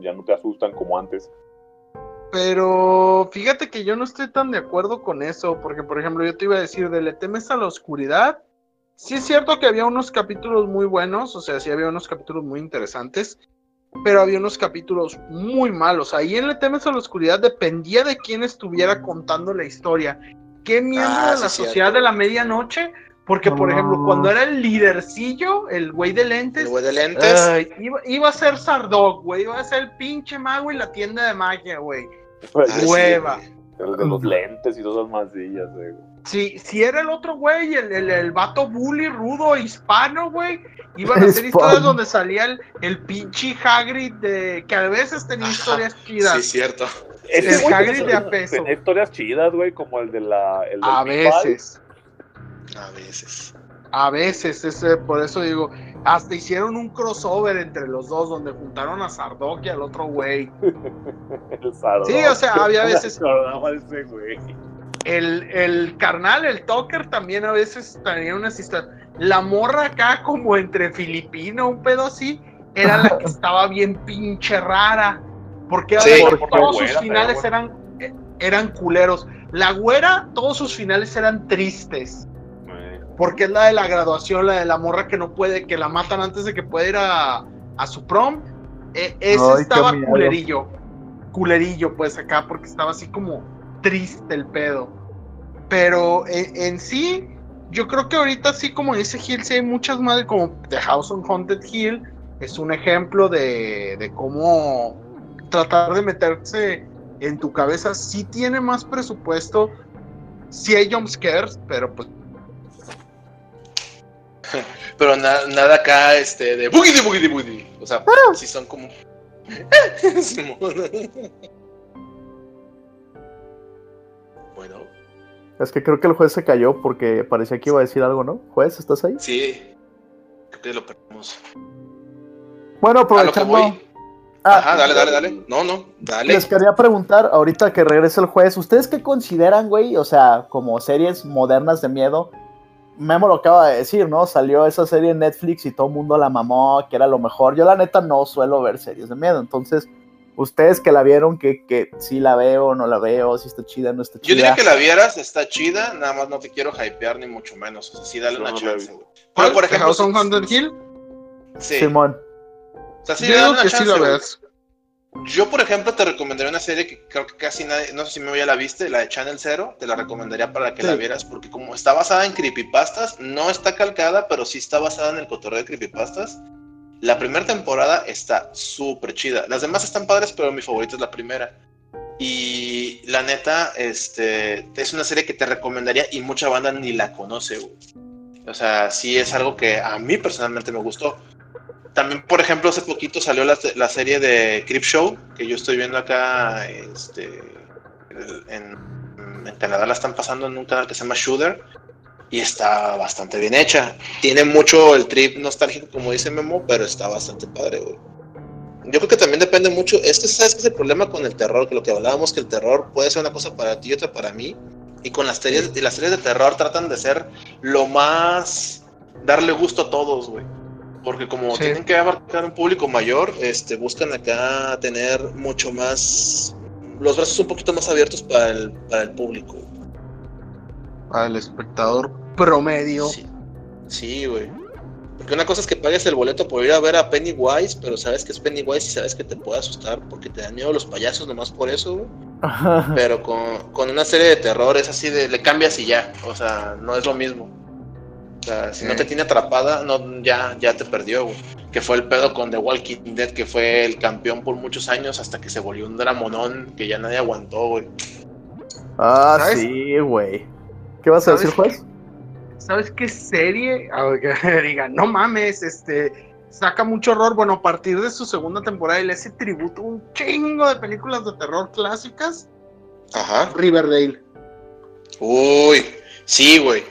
ya no te asustan como antes. Pero fíjate que yo no estoy tan de acuerdo con eso, porque por ejemplo yo te iba a decir de Le temes a la oscuridad. Sí es cierto que había unos capítulos muy buenos, o sea, sí había unos capítulos muy interesantes, pero había unos capítulos muy malos. Ahí en Le temes a la oscuridad dependía de quién estuviera contando la historia. ¿Qué miembro Ah, de sí, la cierto. sociedad de la medianoche? Porque, por ejemplo, cuando era el lidercillo, el güey de lentes, El güey de lentes. ay, iba, iba a ser Sardog, güey, iba a ser el pinche mago y la tienda de magia, güey. Sí, hueva. El de los lentes y todas las masillas, güey. Si, si era el otro güey, el, el, el vato bully rudo hispano, güey, iban a hacer historias donde salía el, el pinche Hagrid de, que a veces tenía historias chidas. Sí, cierto. El Hagrid de a peso. tenía historias chidas, güey, como el de la. El a veces, A veces. a veces, ese, por eso digo, hasta hicieron un crossover entre los dos, donde juntaron a Sardoc y al otro güey. El Sardo. Sí, o sea, había veces- El, el carnal, el Tucker, también a veces tenía unas historias. La morra acá, como entre filipino, un pedo así, era la que estaba bien pinche rara. Porque, Sí, todos güera, sus finales eran, eh, eran culeros. La güera, todos sus finales eran tristes. Porque es la de la graduación, la de la morra que no puede, que la matan antes de que pueda ir a, a su prom. E- ese Ay, estaba culerillo. Culerillo, pues acá, porque estaba así como triste el pedo. Pero en, en sí, yo creo que ahorita sí, como dice Hill, sí hay muchas más, como The House on Haunted Hill, es un ejemplo de, de cómo tratar de meterse en tu cabeza. Sí tiene más presupuesto, sí hay jumpscares, pero pues Pero na- nada acá, este, de boogie boogie boogie. O sea, sí son como. Bueno. Es que creo que el juez se cayó porque parecía que iba a decir algo, ¿no? Juez, ¿estás ahí? Sí, creo que lo perdimos. Bueno, A lo que aprovechando. Ah, Ajá, dale, dale, dale. No, no, dale. Les quería preguntar, ahorita que regrese el juez, ¿ustedes qué consideran, güey? O sea, como series modernas de miedo. Memo lo acaba de decir, ¿no? Salió esa serie en Netflix y todo el mundo la mamó, que era lo mejor. Yo la neta no suelo ver series de miedo, entonces, ustedes que la vieron, que, que si la veo, no la veo, si está chida, no está chida. Yo diría que la vieras, está chida, nada más no te quiero hypear ni mucho menos. O sea, sí, dale No, una no la chance. Pero, por ejemplo, House on sí- Haunted Hill, Sí. Simón. O sea, sí, yo dale digo una que sí chance, la güey. ves. Yo, por ejemplo, te recomendaría una serie que creo que casi nadie, no sé si me ya la viste, la de Channel Zero, te la recomendaría para que Sí. la vieras, porque como está basada en creepypastas, no está calcada, pero sí está basada en el cotorreo de creepypastas. La primera temporada está súper chida. Las demás están padres, pero mi favorita es la primera. Y la neta, este, es una serie que te recomendaría y mucha banda ni la conoce, güey. O sea, sí es algo que a mí personalmente me gustó. También, por ejemplo, hace poquito salió la, la serie de Creep Show, que yo estoy viendo acá, este, en, en Canadá la están pasando en un canal que se llama Shooter, y está bastante bien hecha. Tiene mucho el trip nostálgico, como dice Memo, pero está bastante padre, güey. Yo creo que también depende mucho, es que sabes que es el problema con el terror, que lo que hablábamos, que el terror puede ser una cosa para ti y otra para mí, y con las series, y las series de terror tratan de ser lo más, darle gusto a todos, güey. Porque como Sí. tienen que abarcar un público mayor, este, buscan acá tener mucho más, los brazos un poquito más abiertos para el, para el público. El espectador promedio. Sí, sí, güey. Porque una cosa es que pagues el boleto por ir a ver a Pennywise, pero sabes que es Pennywise y sabes que te puede asustar porque te dan miedo los payasos nomás por eso, güey. Pero con, con una serie de terror es así de le cambias y ya. O sea, no es lo mismo. O sea, si no te tiene atrapada, no, ya, ya te perdió, güey. Que fue el pedo con The Walking Dead, que fue el campeón por muchos años hasta que se volvió un dramonón que ya nadie aguantó, güey. Ah, ¿Sabes? sí, güey. ¿Qué vas a ¿Sabes decir, juez? ¿Sabes qué serie? A digan, no mames, este saca mucho horror. Bueno, a partir de su segunda temporada y le hace tributo a un chingo de películas de terror clásicas. Ajá. Riverdale. Uy, sí, güey.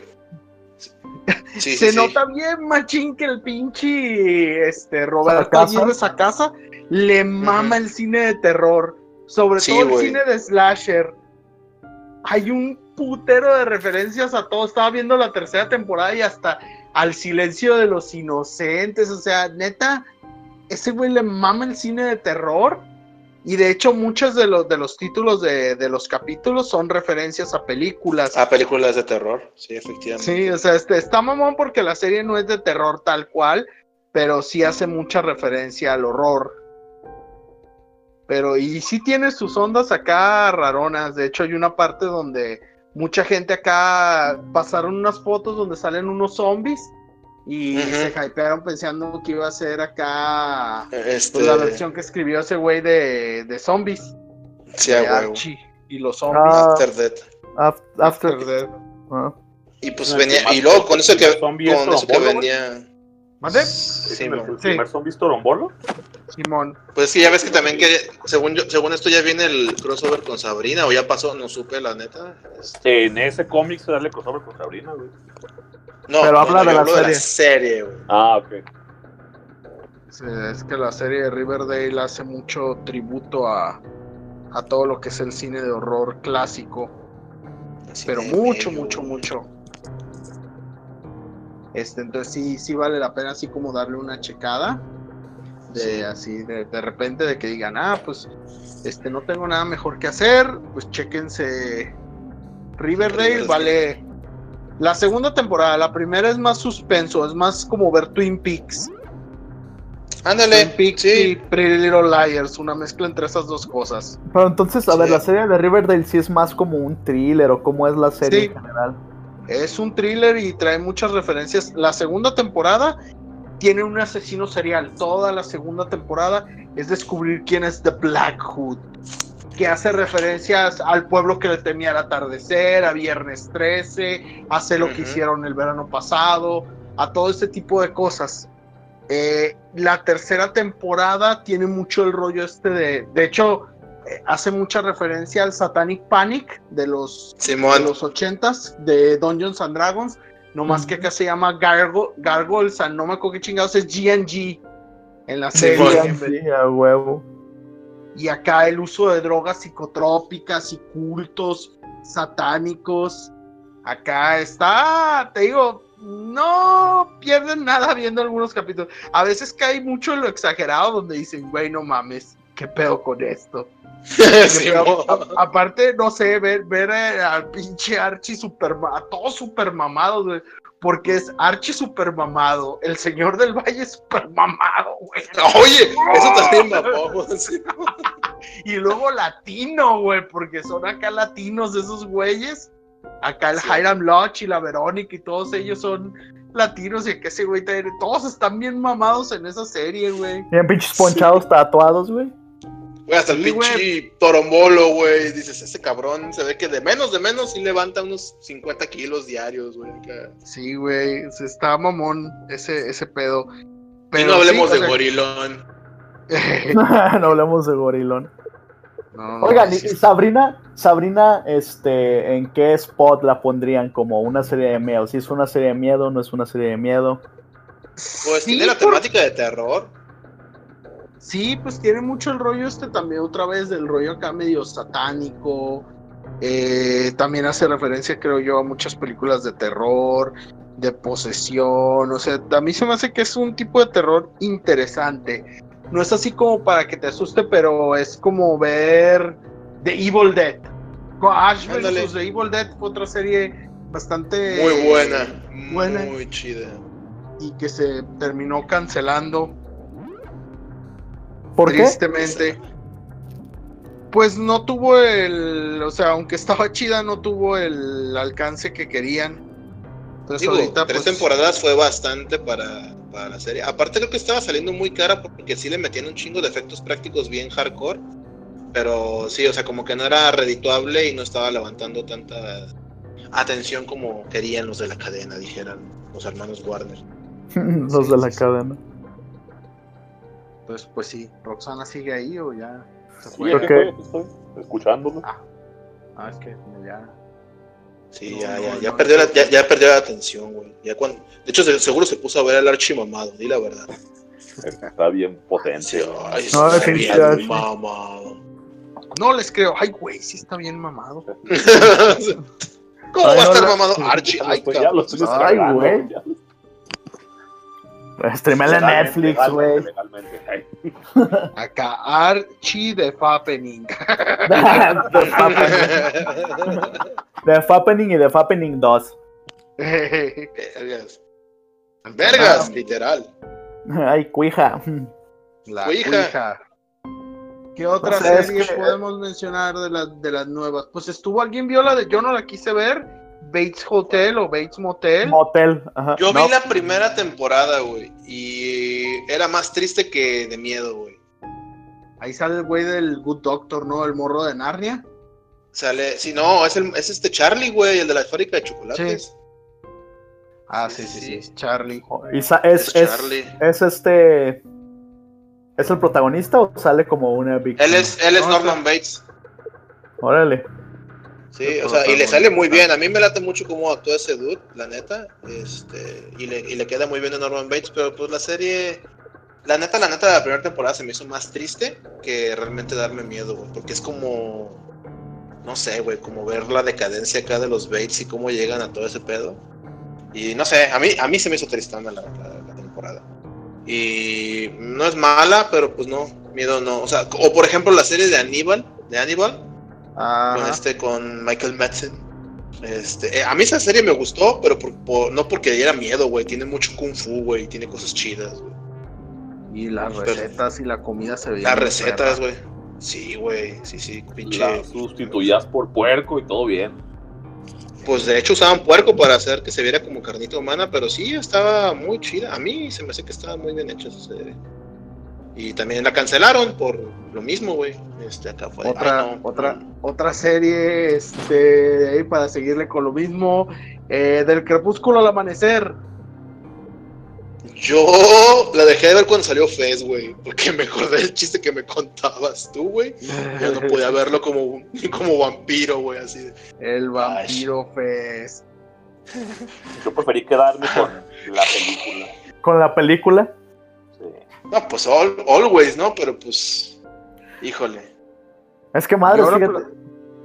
Sí, Se sí, sí. nota bien machín que el pinche este, Roberto. Aguirre Sacasa le mama el cine de terror. Sobre Sí, todo el cine de slasher. Hay un putero de referencias a todo. Estaba viendo la tercera temporada y hasta al silencio de los inocentes. O sea, neta, ese güey le mama el cine de terror. Y de hecho, muchos de los, de los títulos de, de los capítulos son referencias a películas. Ah, películas de terror, sí, efectivamente. Sí, o sea, este, está mamón porque la serie no es de terror tal cual, pero sí hace mucha referencia al horror. Pero, y sí tiene sus ondas acá raronas. De hecho, hay una parte donde mucha gente acá pasaron unas fotos donde salen unos zombies y se hypearon pensando que iba a ser acá Este, pues, la versión que escribió ese güey de, de zombies. sí, de. Archie y los zombies. Ah, After Death. Af- After. After Death. Ah. Y pues El venía, y luego con eso que, con eso que venía. ¿Mande? Sí, ¿El mo. primer zombie es Torombolo? Simón. Pues sí, ya ves que también que, según yo, según esto ya viene el crossover con Sabrina, o ya pasó, no supe la neta. Este, En ese cómic se da el crossover con Sabrina, güey. No, Pero no, habla no, de la hablo de la serie. serie, güey. Ah, ok. Sí, es que la serie de Riverdale hace mucho tributo a, a todo lo que es el cine de horror clásico, Así pero mucho, medio, mucho, güey. mucho. Este, entonces sí, sí vale la pena así como darle una checada. De Sí. así, de, de repente de que digan, ah, pues este no tengo nada mejor que hacer, pues chéquense Riverdale, Riverdale. vale. La segunda temporada, la primera es más suspenso, es más como ver Twin Peaks. Ándale, Twin Peaks y sí. Pretty Little Liars, una mezcla entre esas dos cosas. Pero entonces, a Sí. ver, la serie de Riverdale sí es más como un thriller o cómo es la serie Sí. en general. Es un thriller y trae muchas referencias. La segunda temporada tiene un asesino serial. Toda la segunda temporada es descubrir quién es The Black Hood. Que hace referencias al pueblo que le temía al atardecer, a Viernes 13, hace lo que hicieron el verano pasado, a todo este tipo de cosas. Eh, la tercera temporada tiene mucho el rollo este de. De hecho, hace mucha referencia al Satanic Panic de los, de Simón. los 80s de Dungeons and Dragons. No más que acá se llama Gargo, Gargoyles, and no me acuerdo qué chingados es GNG en la serie. Sí, a huevo. Y acá el uso de drogas psicotrópicas y cultos satánicos. Acá está, te digo, no pierden nada viendo algunos capítulos. A veces cae mucho en lo exagerado donde dicen, güey, no mames, ¿qué pedo con esto? A- aparte, no sé, ver, ver eh, al pinche Archie super, a todos super mamados, güey. Porque es Archie super mamado, el señor del valle super mamado, güey. Oye, eso también mamó. sí. Y luego latino, güey, porque son acá latinos esos güeyes. Acá el Sí. Hiram Lodge y la Verónica y todos ellos son latinos y que ese güey todos están bien mamados en esa serie, güey. Bien pinches ponchados tatuados, güey. Güey, hasta el Sí, pinche torombolo, güey. Dices, ese cabrón se ve que de menos de menos sí levanta unos 50 kilos diarios, güey. Sí, güey, se está mamón ese, ese pedo. Y no hablemos sí, o de sea- gorilón. no hablemos de gorilón. No, no, Oigan, sí Sabrina, Sabrina, este, ¿en qué spot la pondrían como una serie de miedo? Si es una serie de miedo, no es una serie de miedo. Pues Sí, tiene la por- temática de terror. Sí, pues tiene mucho el rollo este también, otra vez, del rollo acá medio satánico. Eh, también hace referencia, creo yo, a muchas películas de terror, de posesión. O sea, a mí se me hace que es un tipo de terror interesante. No es así como para que te asuste, pero es como ver The Evil Dead. Ash vs. The Evil Dead fue otra serie bastante Muy buena. buena. Muy chida. y que se terminó cancelando. ¿Por qué? tristemente. Pues no tuvo el, o sea, aunque estaba chida, no tuvo el alcance que querían. Entonces Digo, ahorita tres pues, temporadas fue bastante para, para la serie. Aparte creo que estaba saliendo muy cara porque sí le metían un chingo de efectos prácticos bien hardcore. Pero sí, o sea, como que no era redituable y no estaba levantando tanta atención como querían los de la cadena, dijeran los hermanos Warner. Los de la cadena. Pues, pues sí, Roxana sigue ahí o ya se fue. Estoy, escuchándolo. Ah, es que ya. Sí, No, ya, no, ya, ya no, perdió la, ya, ya perdió la atención, güey. Ya cuando, de hecho, se- seguro se puso a ver al Archie mamado, di la verdad. Está bien potente. Sí, ¿no? ay, No, está pinche bien Archie. mamado. No les creo. Ay, güey, sí está bien mamado. ¿Cómo Ay, va a estar mamado Archie? Ay, estoy- cabrón. ya lo estoy Ay, descargando, güey. ya. Streamela en Netflix, güey. Acá Archie de Fappening. The Fappening. The Fappening y The Fappening 2. Vergas. Vergas, Ah. literal. Ay, cuija. La. Ouija. ¿Qué otra O sea, es serie que- podemos mencionar de las de las nuevas? Pues estuvo alguien vio la de yo no la quise ver, Bates Hotel o Bates Motel. Motel. Ajá. Yo No, vi la primera temporada, güey, y era más triste que de miedo, güey. Ahí sale el güey del Good Doctor, ¿no? El morro de Narnia. Sale, sí, no, es, el, es este Charlie, güey, el de la fábrica de chocolates. Ah, Sí, sí, sí, sí, sí, Charlie. y sa- es, Es es, Charlie. es este. ¿Es el protagonista o sale como una víctima? Él es, él es No, Norman Bates. Órale. Sí, o sea, y le sale muy bien. A mí me late mucho cómo actúa ese dude, la neta. Este, y le, y le queda muy bien a Norman Bates, pero pues la serie. La neta, la neta, la primera temporada se me hizo más triste que realmente darme miedo, güey. Porque es como. No sé, güey, como ver la decadencia acá de los Bates y cómo llegan a todo ese pedo. Y no sé, a mí, a mí se me hizo tristana la, la- la temporada. Y no es mala, pero pues no, miedo no. O sea, o por ejemplo la serie de Aníbal, de Aníbal, con Ajá. este con Michael Madsen. Este, eh, a mí esa serie me gustó, pero por- por- no porque diera miedo, güey. Tiene mucho kung fu, güey. Tiene cosas chidas, güey. Y las Pero- recetas y la comida se veían. Las recetas, güey. Sí, güey. Sí, sí, pinche. La sustituías por puerco y todo bien. Pues de hecho usaban puerco para hacer que se viera como carnita humana, pero sí estaba muy chida. A mí se me hace que estaba muy bien hecha esa serie. Y también la cancelaron por lo mismo, güey. Este, acá fue. Otra, ay, no, otra, no. otra serie, este, ahí para seguirle con lo mismo, eh, del crepúsculo al amanecer. Yo la dejé de ver cuando salió Fez, güey. Porque me acordé del chiste que me contabas tú, güey. Ya no podía verlo como, como vampiro, güey, así. de- El vampiro Fest. Yo preferí quedarme con la película. Con la película. No, pues all- always, ¿no? Pero pues. Híjole. Es que madre, ahora, fíjate.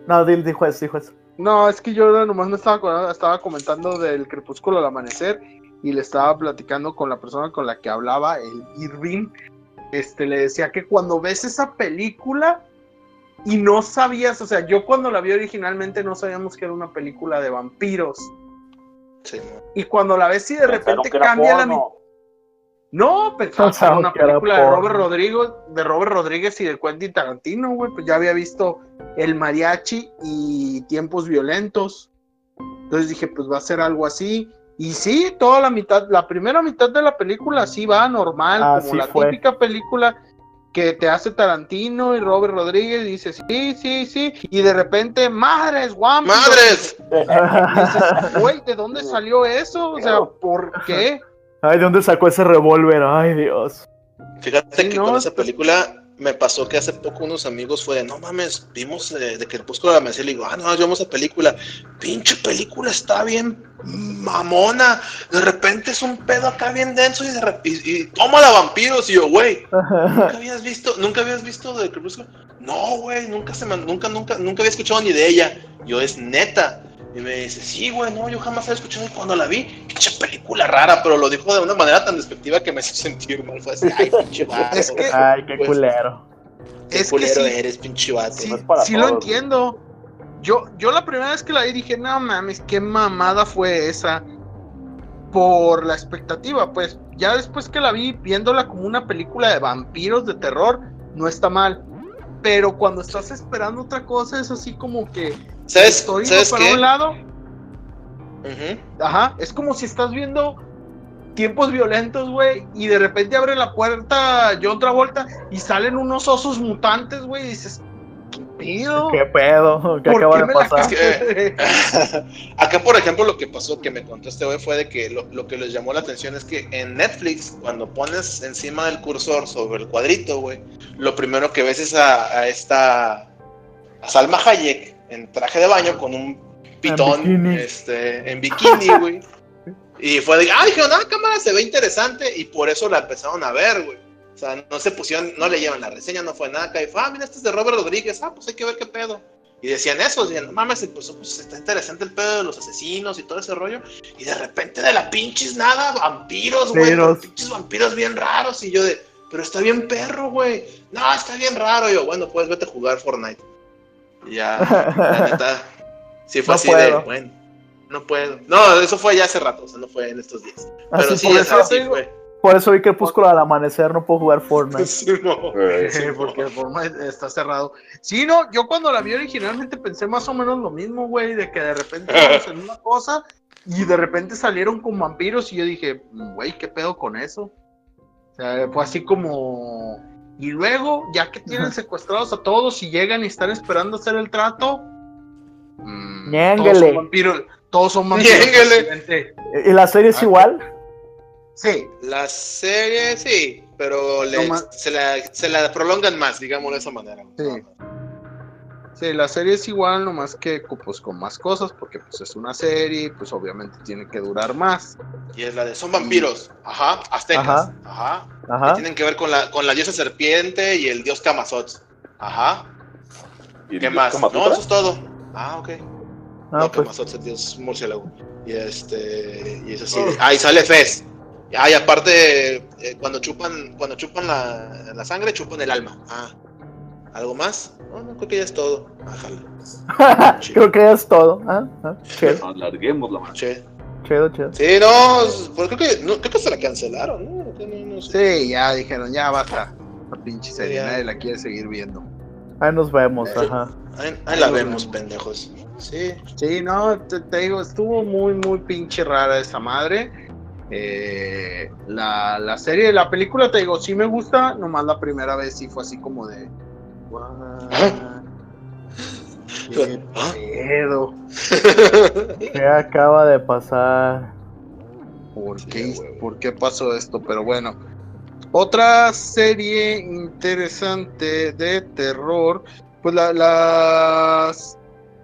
No, di- dijo eso, dijo eso. No, es que yo nomás me estaba comentando del crepúsculo al amanecer y le estaba platicando con la persona con la que hablaba, el Irving. Este le decía que cuando ves esa película y no sabías, o sea, yo cuando la vi originalmente no sabíamos que era una película de vampiros. Sí. Y cuando la ves y de Pensaron repente cambia la porno. No, pensaba que era una película de. Robert Rodríguez, de Robert Rodríguez y de Quentin Tarantino, güey. Pues ya había visto El Mariachi y Tiempos Violentos. Entonces dije, pues va a ser algo así. Y sí, toda la mitad, la primera mitad de la película sí va normal, como la fue. típica película que te hace Tarantino y Robert Rodríguez. Y dices, sí, sí, sí. Y de repente, madres, guampos. ¡Madres! Y dices, güey, ¿de dónde salió eso? O sea, ¿por qué? Ay, ¿de dónde sacó ese revólver? Ay, Dios. Fíjate Sí, que no, con esa pues- película me pasó que hace poco unos amigos fue de, no mames, vimos eh, de que el Crepúsculo de la Amanecer, y le digo, ah, no, vimos esa película, pinche película está bien mamona, de repente es un pedo acá bien denso y, de y, y toma la vampiros, y yo, güey, ¿nunca habías visto, nunca habías visto de Crepúsculo? No, güey, nunca se me, nunca, nunca, nunca había escuchado ni de ella, yo, es neta, y me dice, sí, güey, no, yo jamás había escuchado y cuando la vi, pinche película rara, pero lo dijo de una manera tan despectiva que me hizo sentir mal, fue así, ay, pinche vato, Es que- Ay, qué Pues, culero. Qué Es que culero sí. eres, pinche vato. Sí, no es para sí lo entiendo. Yo, yo la primera vez que la vi dije, no mames, qué mamada fue esa. Por la expectativa, pues ya después que la vi viéndola como una película de vampiros de terror, no está mal. Pero cuando estás esperando otra cosa es así como que ¿Sabes, ¿sabes para qué? un lado, ajá, es como si estás viendo tiempos violentos, güey, y de repente abre la puerta John Travolta y salen unos osos mutantes, güey, y dices, ¿qué pedo? ¿Qué pedo? ¿Qué ¿Por acaba qué de pasar? Es Acá, por ejemplo, lo que pasó que me contó este güey fue de que lo, lo que les llamó la atención es que en Netflix, cuando pones encima del cursor sobre el cuadrito, güey, lo primero que ves es a, a esta a Salma Hayek en traje de baño con un pitón bikini. este, en bikini, güey. Y fue de, ah, dijeron, ah, cámara, se ve interesante, y por eso la empezaron a ver, güey. O sea, no se pusieron, no leyeron la reseña, no fue nada fue, ah, mira, este es de Robert Rodríguez, ah, pues hay que ver qué pedo. Y decían eso, decían, no mames, pues, pues está interesante el pedo de los asesinos y todo ese rollo. Y de repente de la pinches nada, vampiros, güey, pinches vampiros bien raros. Y yo de, pero está bien perro, güey. No, está bien raro. Y yo, bueno, pues vete a jugar Fortnite. Y ya, la neta, sí fue No así puedo. de, bueno, no puedo. No, eso fue ya hace rato, o sea, no fue en estos días. Pero Así sí, por, o eso, sea, sí fue. por eso vi Crepúsculo al amanecer, no puedo jugar Fortnite. Sí, no. Sí, porque Fortnite está cerrado. Sí, no, yo cuando la vi originalmente pensé más o menos lo mismo, güey, de que de repente en una cosa y de repente salieron con vampiros y yo dije, güey, ¿qué pedo con eso? O sea, fue así como... Y luego, ya que tienen secuestrados a todos y llegan y están esperando hacer el trato... mm, Ñénguele. Todos son vampiros. Todos son vampiros. ¿Y la serie es Ah, igual? Sí, La serie, sí, pero le- No ma- se, la, se la prolongan más, digámoslo de esa manera. Sí. Sí, la serie es igual, nomás que pues con más cosas, porque pues es una serie, pues obviamente tiene que durar más. Y es la de son vampiros, ajá, aztecas, Ajá. ajá, que tienen que ver con la, con la diosa serpiente y el dios Camazotz, ajá, ¿y ¿qué más? No, eso es todo. Ah, ok. Ah, no, pues. Camazotz es el dios murciélago. Y este, y es así. Ah, y sale Fez. Ah, y aparte, eh, cuando chupan, cuando chupan la, la sangre, chupan el alma. Ah, ¿algo más? No, no, creo que ya es todo. Ájala. Creo que ya es todo. Ah, ah, chido, Alarguemos la mano. Chido, chido. Sí, no, pues creo que, no, creo que se la cancelaron, ¿no? No, no, no sé. Sí, ya dijeron, ya basta. La pinche serie, nadie la quiere seguir viendo. Ahí nos vemos, Sí. ajá. Ahí, ahí la vemos, pendejos. Sí. Sí, no, te, te digo, estuvo muy, muy pinche rara esa madre. Eh, la, la serie, la película, te digo, sí me gusta, nomás la primera vez sí fue así como de... "What? ¿Qué pedo? ¿Qué acaba de pasar? ¿por, qué. ¿por qué pasó esto? Pero bueno. Otra serie interesante de terror, pues la- las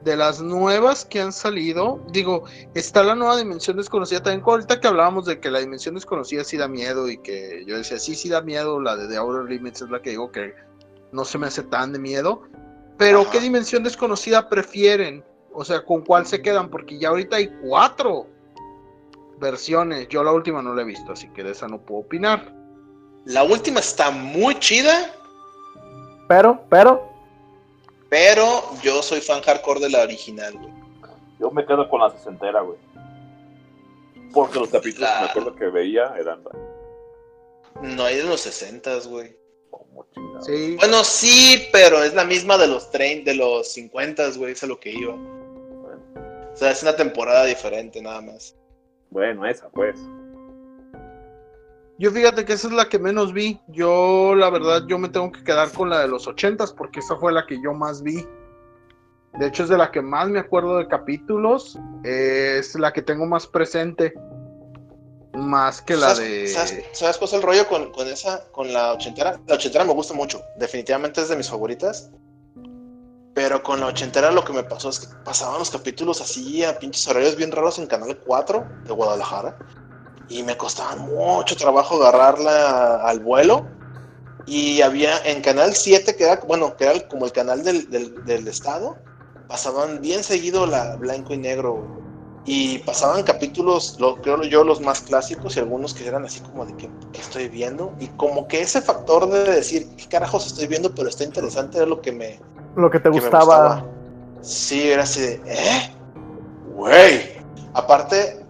de las nuevas que han salido, digo, está la nueva Dimensión Desconocida también, ahorita que hablábamos de que la Dimensión Desconocida sí da miedo y que yo decía, sí, sí da miedo, la de The Outer Limits es la que digo que no se me hace tan de miedo, pero Ajá. ¿qué Dimensión Desconocida prefieren? O sea, ¿con cuál se quedan? Porque ya ahorita hay cuatro versiones, yo la última no la he visto, así que de esa no puedo opinar. La última está muy chida, Pero, pero, pero yo soy fan hardcore de la original, güey. Yo me quedo con la sesentera, güey. Porque los capítulos La- que me acuerdo que veía eran No hay de los 60, güey. Como chingados. Sí, Bueno, sí, pero es la misma de los 30, de los 50, güey, es a lo que iba. O sea, es una temporada diferente nada más. Bueno, esa, pues. yo fíjate que esa es la que menos vi. Yo, la verdad, yo me tengo que quedar con la de los ochentas porque esa fue la que yo más vi. De hecho, es de la que más me acuerdo de capítulos. Es la que tengo más presente. Más que la ¿Sabes, de. ¿sabes, sabes cuál es el rollo con, con esa, con la ochentera? La ochentera me gusta mucho, definitivamente es de mis favoritas. Pero con la ochentera lo que me pasó es que pasaban los capítulos así a pinches horarios bien raros en Canal 4 de Guadalajara. Y me costaba mucho trabajo agarrarla al vuelo. Y había en Canal 7, que era, bueno, que era como el canal del, del, del estado, pasaban bien seguido la blanco y negro. Y pasaban capítulos, lo, creo yo, los más clásicos y algunos que eran así como de que ¿qué estoy viendo. Y como que ese factor de decir, ¿qué carajos estoy viendo? Pero está interesante, era lo que me, lo que te que gustaba. Sí, era así de, ¿eh? Güey. Aparte,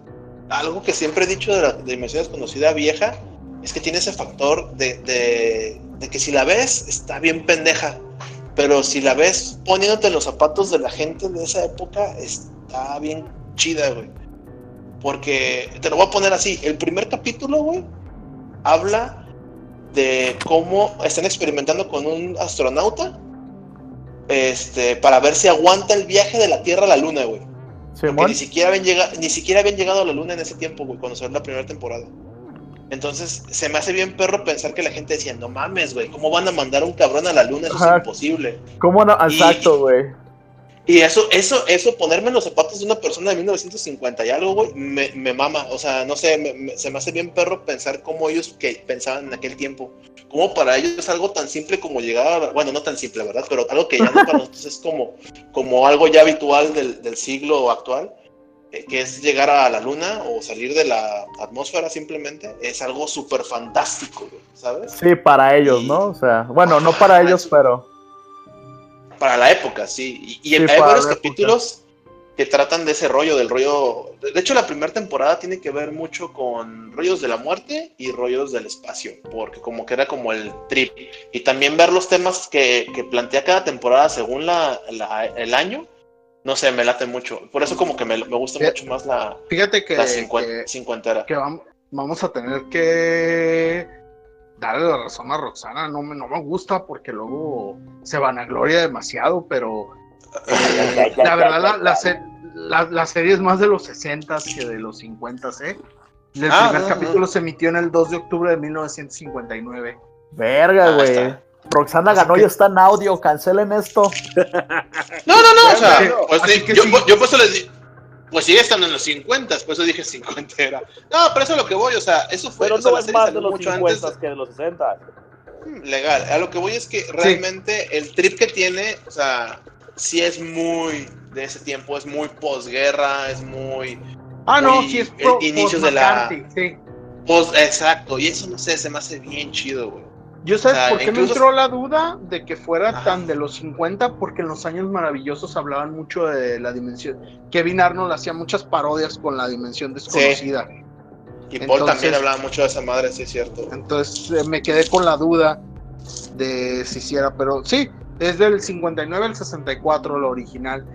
algo que siempre he dicho de la dimensión desconocida vieja es que tiene ese factor de, de, de que si la ves, está bien pendeja. Pero si la ves poniéndote en los zapatos de la gente de esa época, está bien chida, güey. Porque te lo voy a poner así: el primer capítulo, güey, habla de cómo están experimentando con un astronauta este, para ver si aguanta el viaje de la Tierra a la Luna, güey. Porque ni siquiera, habían llegado, ni siquiera habían llegado a la Luna en ese tiempo, güey, cuando salió la primera temporada. Entonces, se me hace bien perro pensar que la gente decía, no mames, güey, ¿cómo van a mandar un cabrón a la Luna? Eso Ajá. es imposible. ¿Cómo no? Exacto, güey. Y eso, eso, eso, ponerme en los zapatos de una persona de 1950 y algo, güey, me, me mama. O sea, no sé, me- me- se me hace bien perro pensar cómo ellos que pensaban en aquel tiempo. Como para ellos es algo tan simple como llegar a, bueno, no tan simple, ¿verdad? Pero algo que ya no para nosotros es como, como algo ya habitual del, del siglo actual, eh, que es llegar a la luna o salir de la atmósfera simplemente, es algo súper fantástico, güey, ¿sabes? Sí, para ellos, Y- ¿no? O sea, bueno, no para ellos, pero. Para la época, sí. Y, y Sí, hay varios capítulos que tratan de ese rollo, del rollo. De hecho, la primera temporada tiene que ver mucho con rollos de la muerte y rollos del espacio, porque como que era como el trip. Y también ver los temas que, que plantea cada temporada según la, la- el año, no sé, me late mucho. Por eso, como que me, me gusta mucho más la, Fíjate que, la cincuen- que- cincuentera. que vam- vamos a tener que darle la razón a Roxana. No me, no me gusta porque luego se vanagloria demasiado, pero eh, la verdad la, la, se- la- la serie es más de los 60 que de los 50, ¿eh? El Ah, primer no, capítulo no. se emitió en el 2 de octubre de 1959. Verga, Ah, güey. Roxana Así ganó que- y está en audio. Cancelen esto. No, no, no, o sea, pues, yo, sí. yo por eso les pues sigue estando en los 50, por eso dije 50 era. No, pero eso es lo que voy, o sea, eso fue, Pero o sea, no es más de los mucho 50 antes que de los 60. de- legal. A lo que voy es que realmente el trip que tiene, o sea, sí es muy de ese tiempo, es muy posguerra, es muy Ah, no, sí es pro, inicio de la- sí. post, exacto, y eso no sé, se me hace bien chido, güey. Yo sabes O sea, por qué me entró la duda de que fuera Ajá. tan de los 50, porque en los años maravillosos hablaban mucho de la dimensión. Kevin Arnold hacía muchas parodias con la dimensión desconocida. Y Paul Entonces- también hablaba mucho de esa madre, sí es cierto. Entonces eh, me quedé con la duda de si hiciera, pero sí, es del 59 al 64 la original.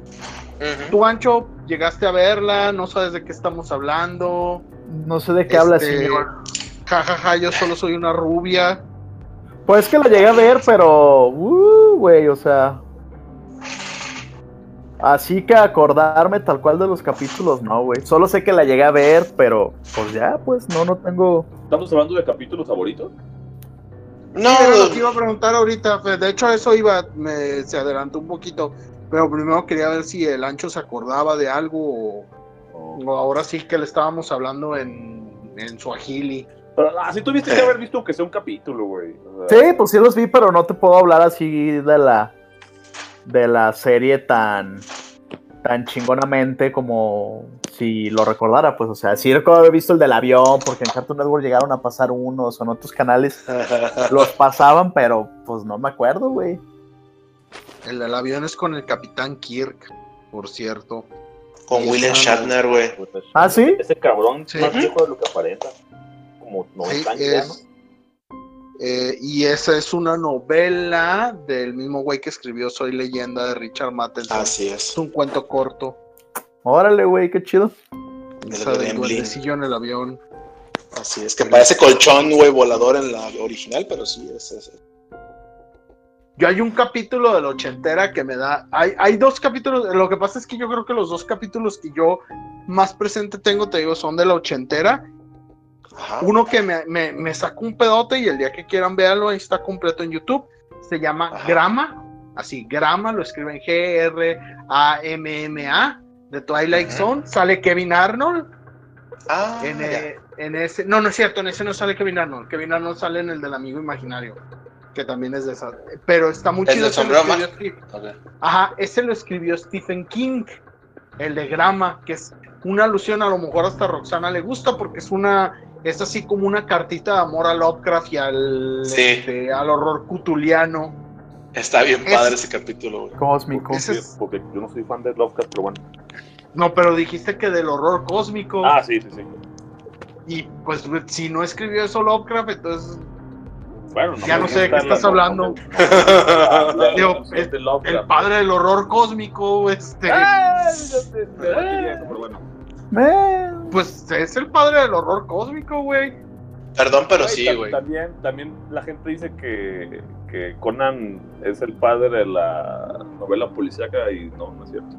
Ujú. Tú, Ancho, llegaste a verla, no sabes de qué estamos hablando. No sé de qué habla, Este, señor. Ja, ja, ja, yo solo soy una rubia. Pues que la llegué a ver, pero. Uh, güey, o sea. Así que acordarme tal cual de los capítulos, no, güey. Solo sé que la llegué a ver, pero pues ya, pues no, no tengo. ¿Estamos hablando de capítulos favoritos? No, Era lo que iba a preguntar ahorita. Fe. De hecho, a eso iba, me, se adelantó un poquito. Pero primero quería ver si el ancho se acordaba de algo o, o ahora sí que le estábamos hablando en, en Swahili. Pero así tuviste que haber visto que sea un capítulo, güey. O sea, Sí, pues sí los vi, pero no te puedo hablar así de la de la serie tan tan chingonamente como si lo recordara, pues, o sea, sí recuerdo haber visto el del avión, porque en Cartoon Network llegaron a pasar unos o en otros canales los pasaban, pero pues no me acuerdo, güey. El del avión es con el Capitán Kirk, por cierto. con William Shatner, güey. ¿Ah, sí? Ese cabrón Sí. más viejo de lo que aparenta. Como Sí, 90 años ya, es- eh, y esa es una novela del mismo güey que escribió Soy Leyenda de Richard Matheson. Así Es es. un cuento corto. Órale, güey, qué chido. Esa El del duendecillo en el avión. Así es. Que parece colchón, güey, volador en la original, pero sí, es ese. Yo hay un capítulo de la ochentera que me da. Hay, hay dos capítulos. Lo que pasa es que yo creo que los dos capítulos que yo más presente tengo, te digo, son de la ochentera. Ajá. Uno que me, me, me sacó un pedote y el día que quieran verlo, ahí está completo en YouTube. Se llama Ajá. Grama. Así, Grama, lo escriben G-R-A-M-M-A. De Twilight Ajá. Zone. Sale Kevin Arnold. Ah, En, eh, en ese. No, no es cierto, en ese no sale Kevin Arnold. Kevin Arnold sale en el del amigo imaginario. Que también es de esa. Pero está muy ¿El chido. del ese lo sombrero escribió Steve- Ok. Ajá, ese lo escribió Stephen King, el de Grama, que es una alusión, a lo mejor hasta a Roxana le gusta, porque es una, es así como una cartita de amor a Lovecraft y al, Sí. este, al horror cutuliano. Está bien Es- padre ese capítulo, güey. Cósmico. Es- porque yo no soy fan de Lovecraft, pero bueno. No, pero dijiste que del horror cósmico, Ah, sí, sí, sí. y pues si no escribió eso Lovecraft, entonces Bueno, Ya no sé de qué estás la- hablando. Digo, el padre del horror cósmico, este, Ah, sé, pero bueno. Eh, pues es el padre del horror cósmico, güey. Perdón, pero sí, güey. También, también la gente dice que, que Conan es el padre de la novela policíaca y no, no es cierto.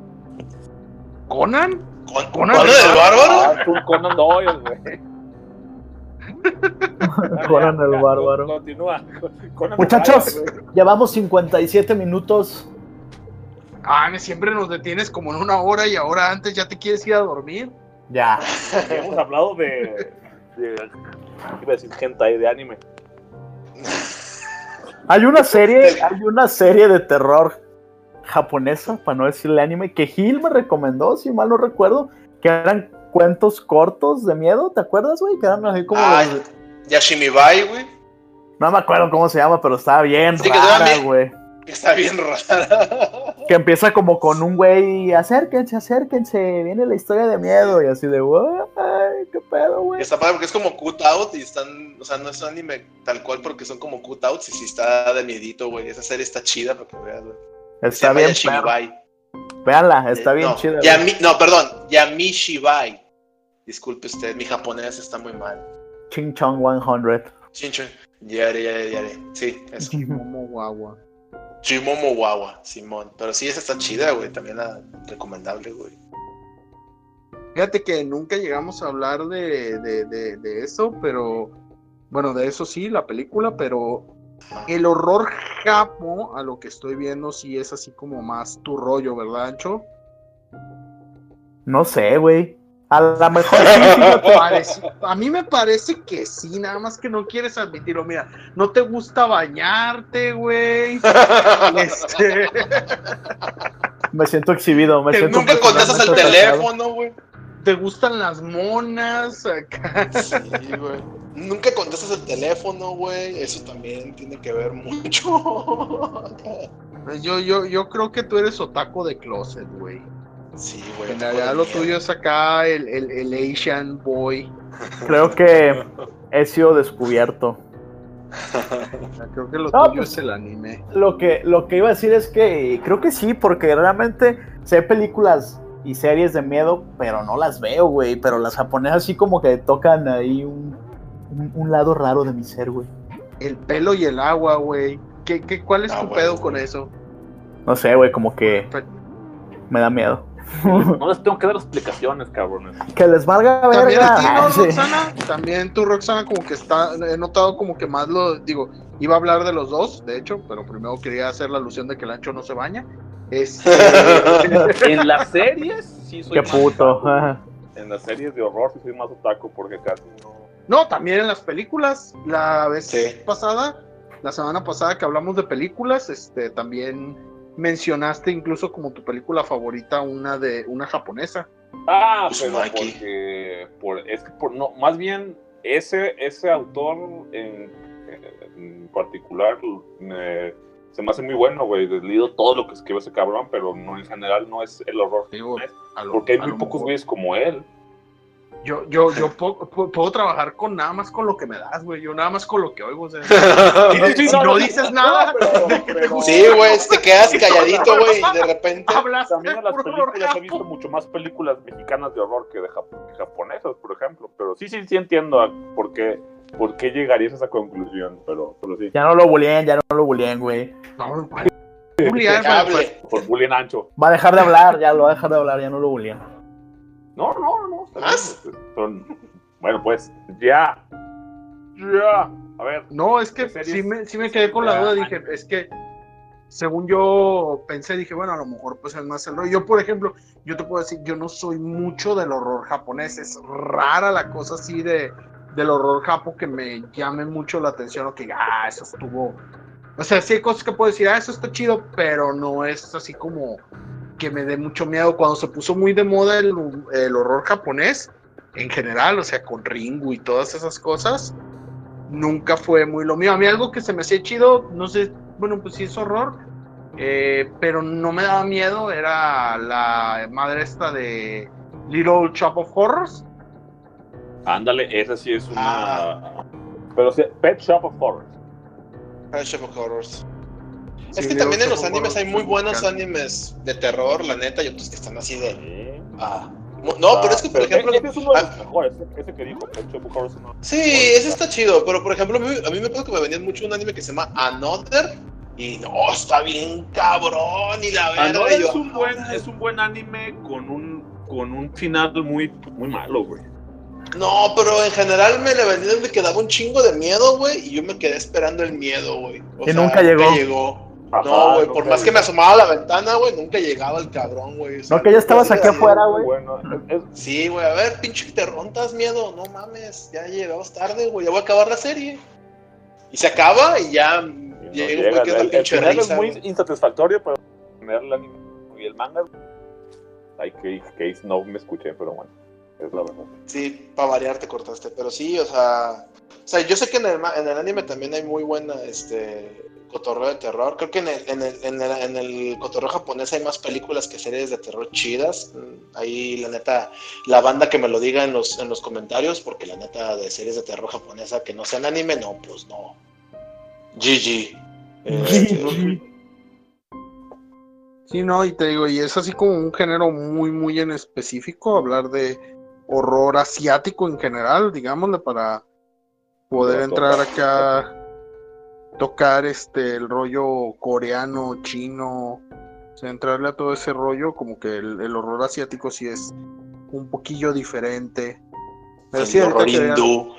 Conan, ¿Con, Conan ¿Conan el el bárbaro? Ah, tú Conan Doyle, güey. Conan el bárbaro. Continúa. Conan el Muchachos. bárbaro. Llevamos 57 minutos. ah, siempre nos detienes como en una hora y ahora antes ya te quieres ir a dormir. Ya. Hemos hablado de. de iba a decir hentai de anime. Hay una serie, hay una serie de terror japonesa, para no decirle anime, que Gil me recomendó, si mal no recuerdo, que eran cuentos cortos de miedo, ¿te acuerdas, güey? Que eran así como... Ay. los- Yashimibai, güey. No me acuerdo cómo se llama, pero estaba bien Sí, rara, güey. Que está bien rara. Que empieza como con un güey, acérquense, acérquense, viene la historia de miedo, y así de, "What? Ay, qué pedo, güey. Está padre porque es como cut out y están, o sea, no es un anime tal cual porque son como cut outs y sí está de miedito, güey. Esa serie está chida para que veas, güey. Está bien. Véanla, está Eh, bien no, chida. güey. Yami- no, perdón, Yamishibai. Disculpe usted, mi japonés está muy mal. Ching Chong 100. Chinchon. Yare, yare, yare. Sí, eso. Momo guagua. Chimomo Wawa, Simón. Pero sí, esa está chida, güey. También la recomendable, güey. Fíjate que nunca llegamos a hablar de, de, de, de eso, pero bueno, de eso sí, la película, pero el horror japo, a lo que estoy viendo, sí es así como más tu rollo, ¿verdad, Ancho? No sé, güey. A lo mejor sí, fíjate. Parece- a mí me parece que sí, nada más que no quieres admitirlo. Mira, no te gusta bañarte, güey. Este, Me siento exhibido. Me siento Nunca contestas atacado. teléfono, güey. te gustan las monas acá. Sí, güey. Nunca contestas el teléfono, güey. Eso también tiene que ver mucho. Yo, yo, yo creo que tú eres otaco de closet, güey. Sí, güey. En realidad lo tuyo es acá el, el, el Asian boy. Creo que he sido descubierto. Sea, creo que lo No, tuyo pues- es el anime. Lo que, lo que iba a decir es que creo que sí, porque realmente sé películas y series de miedo, pero no las veo, güey. Pero las japonesas sí como que tocan ahí un, un, un lado raro de mi ser, güey. El pelo y el agua, güey. ¿Qué, qué, ¿Cuál es Ah, tu bueno, pedo güey. con eso? No sé, güey, como que... me da miedo. No les tengo que dar explicaciones, cabrones. Que les valga También verga. a ti, ¿no, Sí. Roxana? También tú, Roxana, como que está, he notado como que más lo, digo, iba a hablar de los dos, de hecho, pero primero quería hacer la alusión de que el ancho no se baña. Este, En las series, sí soy Qué más puto. otaku. En las series de horror, sí soy más otaku porque casi no. no, también en las películas, la vez Sí. pasada, la semana pasada que hablamos de películas, este, también mencionaste incluso como tu película favorita una de una japonesa. Ah, Pues pero porque. Por, es que por, no, más bien, ese, ese autor en, en particular me- se me hace muy bueno, güey. He leído todo lo que escribe ese cabrón, pero no en general no es el horror. Lo- Porque hay muy pocos güeyes como él. Yo, yo, yo po- puedo trabajar con nada más con lo que me das, güey. Yo nada más con lo que oigo. O sea, si no, no, no, dices no, nada, pero- te pero- gusta, Sí, güey, te quedas calladito, güey, y de repente. hablas También en las películas he visto mucho más películas mexicanas de horror que de jap- japonesas, por ejemplo. Pero sí, sí, sí entiendo a- por qué, por qué llegarías a esa conclusión, pero, pero sí. Ya no lo bulleen, ya no lo bulleen, güey. No, pues, Por bullying ancho. Va a dejar de hablar, ya lo va a dejar de hablar, ya no lo bulleen. No, no, no. ¿Más? bien, este, son- Bueno, pues, ya. Ya. A ver. No, es que sí me, sí me quedé con la duda. Dije, es que según yo pensé, dije, bueno, a lo mejor pues es más el rollo. Yo, por ejemplo, yo te puedo decir, yo no soy mucho del horror japonés. Es rara la cosa así de del horror japo que me llame mucho la atención o que, ah, eso estuvo. O sea, sí hay cosas que puedo decir, ah, eso está chido, pero no es así como que me dé mucho miedo. Cuando se puso muy de moda el, el horror japonés, en general, o sea, con Ringu y todas esas cosas, nunca fue muy lo mío. A mí algo que se me hacía chido, no sé, bueno, pues sí es horror, eh, pero no me daba miedo, era la madre esta de Little Shop of Horrors. Ándale, esa sí es una. Ah. Pero sí, Pet Shop of Horrors. Ah, Shape of Horrors. Sí, es que también en los animes hay muy buenos animes de terror, la neta, y otros que están así de. Sí. Ah. No, pero es que, por Pero ejemplo. Ese es uno de ah, mejores. Ese, que dijo. Sí, ese está chido, pero por ejemplo, a mí, a mí me pasa que me venían mucho un anime que se llama Another. Y no, está bien cabrón. Y la Ah, verdad. yo, es, un buen, es un buen anime con un, con un final muy, muy malo, güey. No, pero en general me le vendieron que daba un chingo de miedo, güey. Y yo me quedé esperando el miedo, güey. O Y nunca llegó. Ajá, No, güey, por más que me asomaba a la ventana, güey, nunca llegaba el cabrón, güey. O sea, No, que ya estabas aquí afuera, güey. Bueno, es- es- Sí, güey, a ver, pinche, te rontas miedo. No mames, ya llegamos tarde, güey. Ya voy a acabar la serie. Y se acaba y ya y no llega güey que es la el, el pinche final es risa. muy insatisfactorio, pero ver el anime y el manga. Ay, que, que no me escuché, pero bueno, es la verdad. Sí, para variar te cortaste. Pero sí, o sea. O sea, yo sé que en el, ma- en el anime también hay muy buena este cotorreo de terror. Creo que en el, en, el, en, el, en el cotorreo japonés hay más películas que series de terror chidas. Mm, Ahí, la neta, la banda que me lo diga en los, en los comentarios, porque la neta de series de terror japonesa que no sean anime, no, pues no. GG. Este, Sí, no, y te digo, y es así como un género muy, muy en específico, hablar de horror asiático en general, digámosle, para poder entrar acá, tocar este el rollo coreano, chino, o sea, entrarle a todo ese rollo, como que el, el horror asiático sí es un poquillo diferente. Pero sí, horror hindú.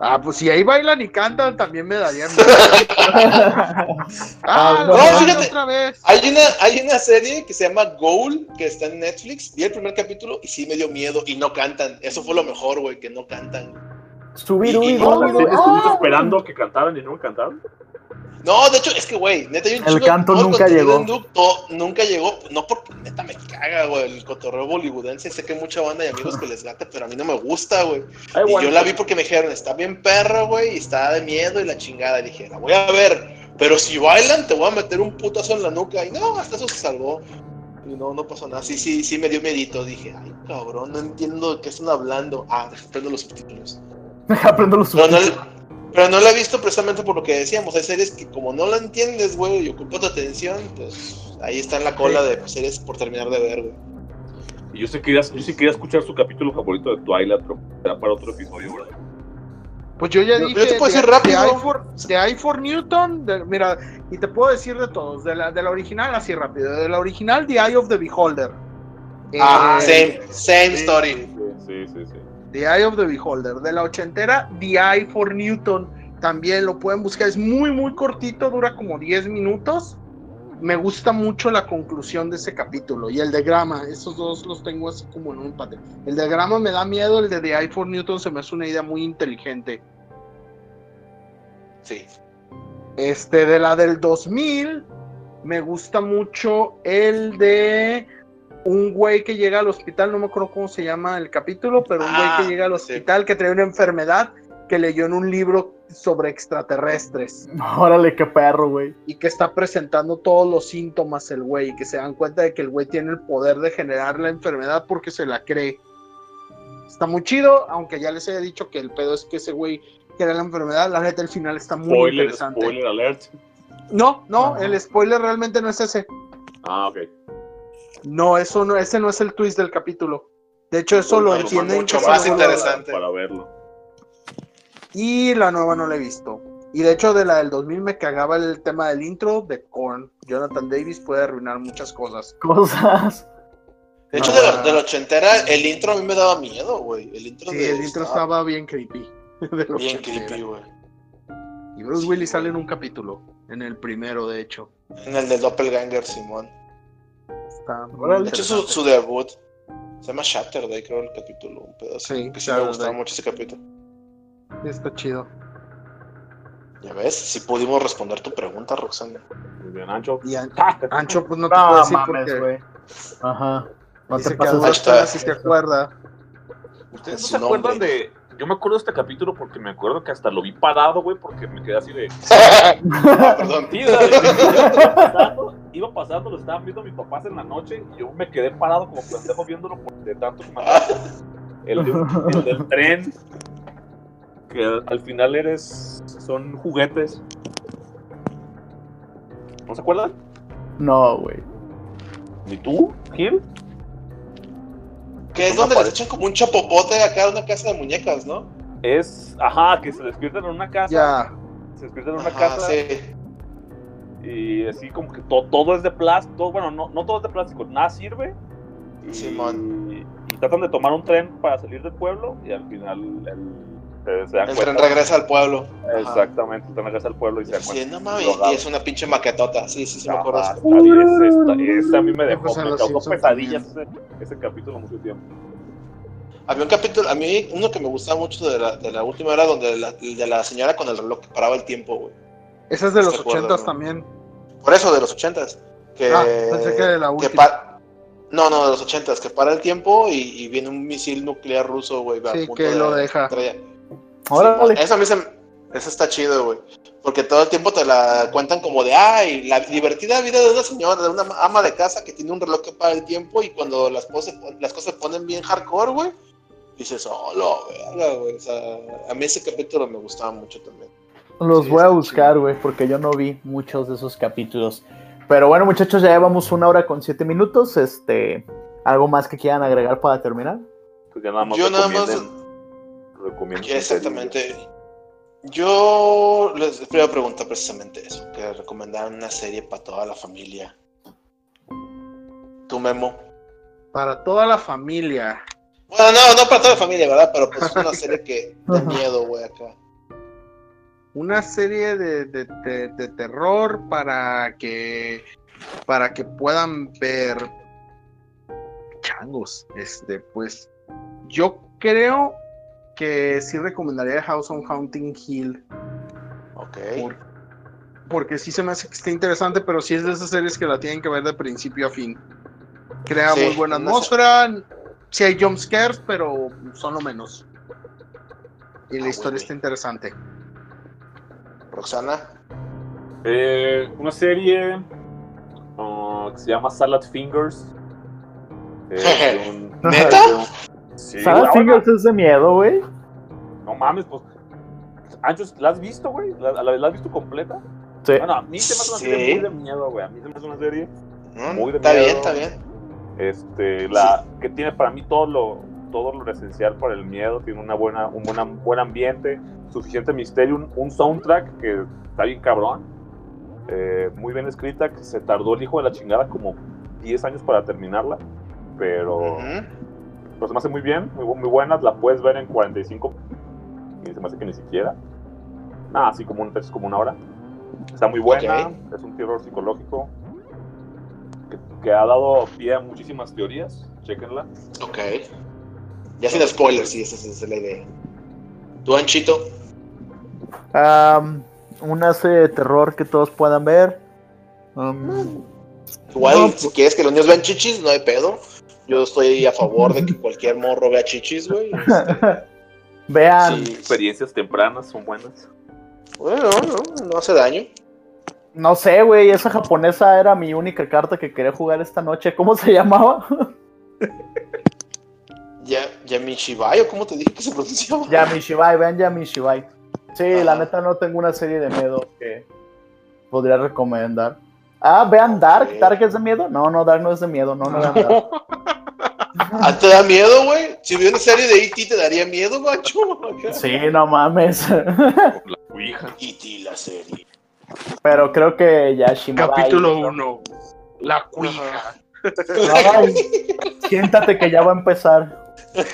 Ah, pues si ahí bailan y cantan, también me daría miedo. ah, no, hacen fíjate. otra vez. Hay una, hay una serie que se llama Goal, que está en Netflix. Vi el primer capítulo y sí me dio miedo y no cantan. Eso fue lo mejor, güey, que no cantan. Subiru, Y- y- Ido, ¿Sí Ido. ¿Estuviste ¡Ah! esperando que cantaran y no cantaron? No, de hecho, es que, güey, neta, hay un El canto nunca llegó. nunca llegó. No porque neta me caga, güey, el cotorreo bollywoodense. Sé que hay mucha banda y amigos que les gata, pero a mí no me gusta, güey. Y bueno, yo la vi porque me dijeron, está bien perra, güey, y está de miedo y la chingada. Y dije, la voy a ver, pero si bailan, te voy a meter un putazo en la nuca. Y no, hasta eso se salvó. Y no, no pasó nada. Sí, sí, sí me dio miedito. Dije, ay, cabrón, no entiendo de qué están hablando. Ah, prendo los subtítulos. Aprendo los Pero no, pero no la he visto precisamente por lo que decíamos. Hay series que como no la entiendes, güey, y ocupa tu atención, pues ahí está en la cola de series por terminar de ver, güey. Y yo sí quería, yo sí quería escuchar su capítulo favorito de Twilight, pero será para otro episodio, ¿verdad? Pues yo ya Yo- dije. yo te puedo de- decir rápido. De I for, de I for Newton, de- mira, y te puedo decir de todos. De la, de la original, así rápido. De la original, The Eye of the Beholder. Ah, Eh, same, same Sí, story. Sí, sí, sí. The Eye of the Beholder. De la ochentera, The Eye for Newton. También lo pueden buscar. Es muy, muy cortito, dura como 10 minutos. Me gusta mucho la conclusión de ese capítulo. Y el de Grama, esos dos los tengo así como en un empate. El de Grama me da miedo, el de The Eye for Newton se me hace una idea muy inteligente. Sí. Este, de la del 2000, me gusta mucho el de un güey que llega al hospital, no me acuerdo cómo se llama el capítulo, pero un Ah, güey que llega al sí. hospital que trae una enfermedad que leyó en un libro sobre extraterrestres Órale, qué perro, güey. y que está presentando todos los síntomas el güey y que se dan cuenta de que el güey tiene el poder de generar la enfermedad porque se la cree. Está muy chido, aunque ya les haya dicho que el pedo es que ese güey crea la enfermedad, la neta el final está muy Spoiler, interesante. spoiler alert. No, no, Ajá. el spoiler realmente no es ese. Ah, ok. No, eso no, ese no es el twist del capítulo. De hecho, eso lo Mucho- entienden mucho más solo- interesante. Para verlo. Y la nueva no la he visto. Y de hecho, de la del 2000 me cagaba el tema del intro de Korn. Jonathan Davis puede arruinar muchas cosas. Cosas. De hecho, Ah. de, la, de la ochentera, el intro a mí me daba miedo, güey. El intro, Sí, de- el intro estaba bien creepy. de bien 80. creepy, güey. Y Bruce Willis sale en un capítulo. En el primero, de hecho. En el del Doppelganger, Simón. Está. De hecho, su, debut se llama Shatterday, creo, el capítulo. Un pedazo. Sí, que sí me gustaba mucho ese capítulo. Está chido. Ya ves, si pudimos responder tu pregunta, Roxana. Muy bien, Ancho. Y An- Ancho, pues no te puedo No decir mames, porque güey. Ajá. No dice te penas sí se acuerda. ¿Ustedes no se acuerdan de.? Yo me acuerdo de este capítulo porque me acuerdo que hasta lo vi parado, güey, porque me quedé así de. Ah, perdón. Sí, o sea, iba pasando, lo estaban viendo mis papás en la noche y yo me quedé parado como pendejo viéndolo por de tanto que me el, el del tren, que al, al final eres. son juguetes. ¿No se acuerdan? No, güey. ¿Ni tú, Gil? Que es donde les echan como un chapopote acá a una casa de muñecas, ¿no? Es. Ajá, que se despiertan en una casa. Ya. Se despiertan en una Ajá, casa. sí. Y así como que to- todo es de plástico, bueno, no, no todo es de plástico, nada sirve. Y, Simón. y tratan de tomar un tren para salir del pueblo y al final el, se, se dan El cuenta. tren regresa al pueblo. Ajá. Exactamente, el tren regresa al pueblo y se dan Sí, no mames, y es una pinche maquetota. Sí, sí, sí, me acuerdo. Ajá, bien, ese, está- ese a mí me dejó, me causó pesadillas ese, ese capítulo mucho tiempo. Había un capítulo, a mí uno que me gustaba mucho de la, de la última era donde la, de la señora con el reloj que paraba el tiempo, güey. Esa es de ¿Te los ochentas también. Por eso, de los ochentas. Que, Ah, pensé que de la que última. pa- No, no, de los ochentas, que para el tiempo y, y viene un misil nuclear ruso, güey. a Sí, punto que de lo deja. estrella. Órale. Sí, eso a mí se me- Eso está chido, güey. Porque todo el tiempo te la cuentan como de, ay, la divertida vida de una señora, de una ama de casa que tiene un reloj que para el tiempo y cuando las cosas, las cosas se ponen bien hardcore, güey, dices, oh, lo verga, güey. O sea, a mí ese capítulo me gustaba mucho también. Los Sí, voy a buscar, güey, porque yo no vi muchos de esos capítulos. Pero bueno, muchachos, ya llevamos una hora con siete minutos. Este, ¿algo más que quieran agregar para terminar? Pues ya nada más Yo nada más- Ya, exactamente. Yo les voy a preguntar precisamente eso, que recomendaron una serie para toda la familia. Tu memo. Para toda la familia. Bueno, no, no para toda la familia, ¿verdad? Pero pues una serie que de miedo, güey, acá. Una serie de, de- de- de terror para que para que puedan ver changos. Este, pues yo creo que sí recomendaría House on Haunting Hill. Ok. Por- porque sí se me hace que está interesante, pero sí es de esas series que la tienen que ver de principio a fin. Crea Sí, muy buena no sé. atmósfera. Sí hay jump scares, pero son lo menos. Y la Ah, historia está interesante. Roxana. Eh, una serie ah, que se llama Salad Fingers. Eh, un- ¿Neta? de un- Sí, ¿Sabes güey, Fingers es de miedo, güey? No mames, pues. Anchos, ¿la has visto, güey? ¿La, la- la has visto completa? Sí. Bueno, a mí se me hace una Sí. serie muy de miedo, güey. A mí se me hace una serie Mm, Muy de está miedo. bien, está bien. este, la, que tiene para mí todo lo, todo lo esencial para el miedo, tiene una buena, un buena- buen ambiente, suficiente misterio, un, un soundtrack que está bien cabrón, eh, muy bien escrita, que se tardó el hijo de la chingada como 10 años para terminarla, pero, Ujú. pero se me hace muy bien, muy, muy buena, la puedes ver en 45, y se me hace que ni siquiera, nada, así como, un, es como una hora. Está muy buena, Ok. es un terror psicológico que, que ha dado pie a muchísimas teorías, chequenla. Ok. Ya sin spoilers, sí, esa es, esa es la idea. ¿Tú, Anchito? Una serie de terror que todos puedan ver. Am, Igual, No, si quieres que los niños vean chichis, no hay pedo. Yo estoy a favor de que cualquier morro vea chichis, güey. Este, vean, sí. Experiencias tempranas son buenas. Bueno, no, no hace daño. no sé, güey, esa japonesa era mi única carta que quería jugar esta noche. ¿Cómo se llamaba? Ya, Yamishibai, o cómo te dije que se pronunciaba. Yamishibai, vean Yamishibai. Sí, Ajá. la neta no tengo una serie de miedo que podría recomendar. Ah, vean Dark. ¿Dark es de miedo? No, no, Dark no es de miedo. No, no vean Dark. ¿Ah, ¿Te da miedo, güey? Si hubiera una serie de E.T. te daría miedo, macho. Sí, no mames. La Ouija. E.T. la serie. Pero creo que Yashimabai. Capítulo 1. La cuija. Ay, siéntate que ya va a empezar.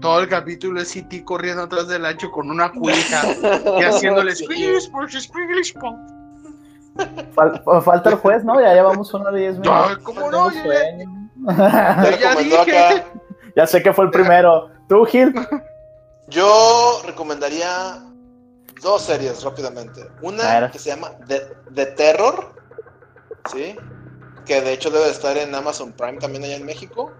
Todo el capítulo es E.T. corriendo atrás del ancho con una cuija y haciéndole. Fal- falta el juez, ¿no? Ya llevamos una y diez minutos. ¿cómo no? Ya- Ya dije. acá. ya sé que fue el primero. ¿Tú, Gil? Yo recomendaría dos series rápidamente. Una que se llama The, The Terror, ¿sí? Que de hecho debe de estar en Amazon Prime también allá en México.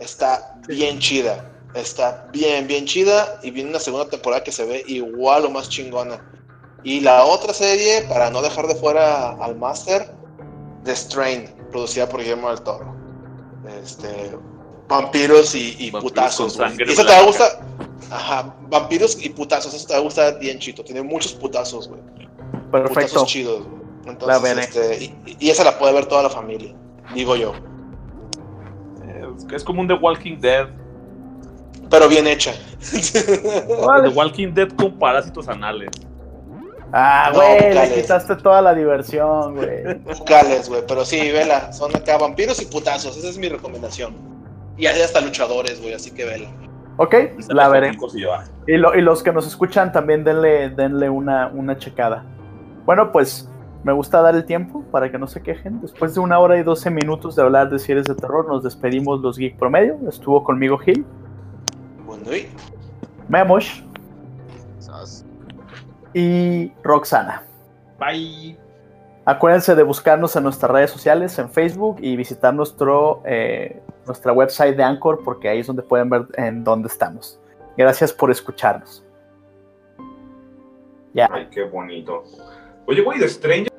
Está bien chida. Está bien, bien chida. Y viene una segunda temporada que se ve igual o más chingona. Y la otra serie, para no dejar de fuera al Master, The Strain, producida por Guillermo del Toro. Este, vampiros y, y Vampiros putazos. eso te va a blanca. gustar. Ajá, vampiros y putazos, eso te va a gustar bien chito. Tiene muchos putazos, güey. Perfecto. Putazos chidos, güey. La Entonces, veré. este, y, y esa la puede ver toda la familia, digo yo. Es, es como un The Walking Dead. Pero bien hecha. The Walking Dead con parásitos anales. Ah, No, güey, le vocales. quitaste toda la diversión, güey. Bucales, güey. Pero sí, vela. Son acá vampiros y putazos. Esa es mi recomendación. Y hay hasta luchadores, güey. Así que vela. Ok, la veré. Y, lo- y los que nos escuchan también denle, denle una, una checada. Bueno, pues me gusta dar el tiempo para que no se quejen. Después de una hora y doce minutos de hablar de series de terror, nos despedimos los Geek Promedio. Estuvo conmigo Gil, Bueno, y Memosh y Roxana. Bye. Acuérdense de buscarnos en nuestras redes sociales, en Facebook y visitar nuestro, eh, nuestra website de Anchor porque ahí es donde pueden ver en dónde estamos. Gracias por escucharnos. Ya. Ay, qué bonito. Oye, güey, de Stranger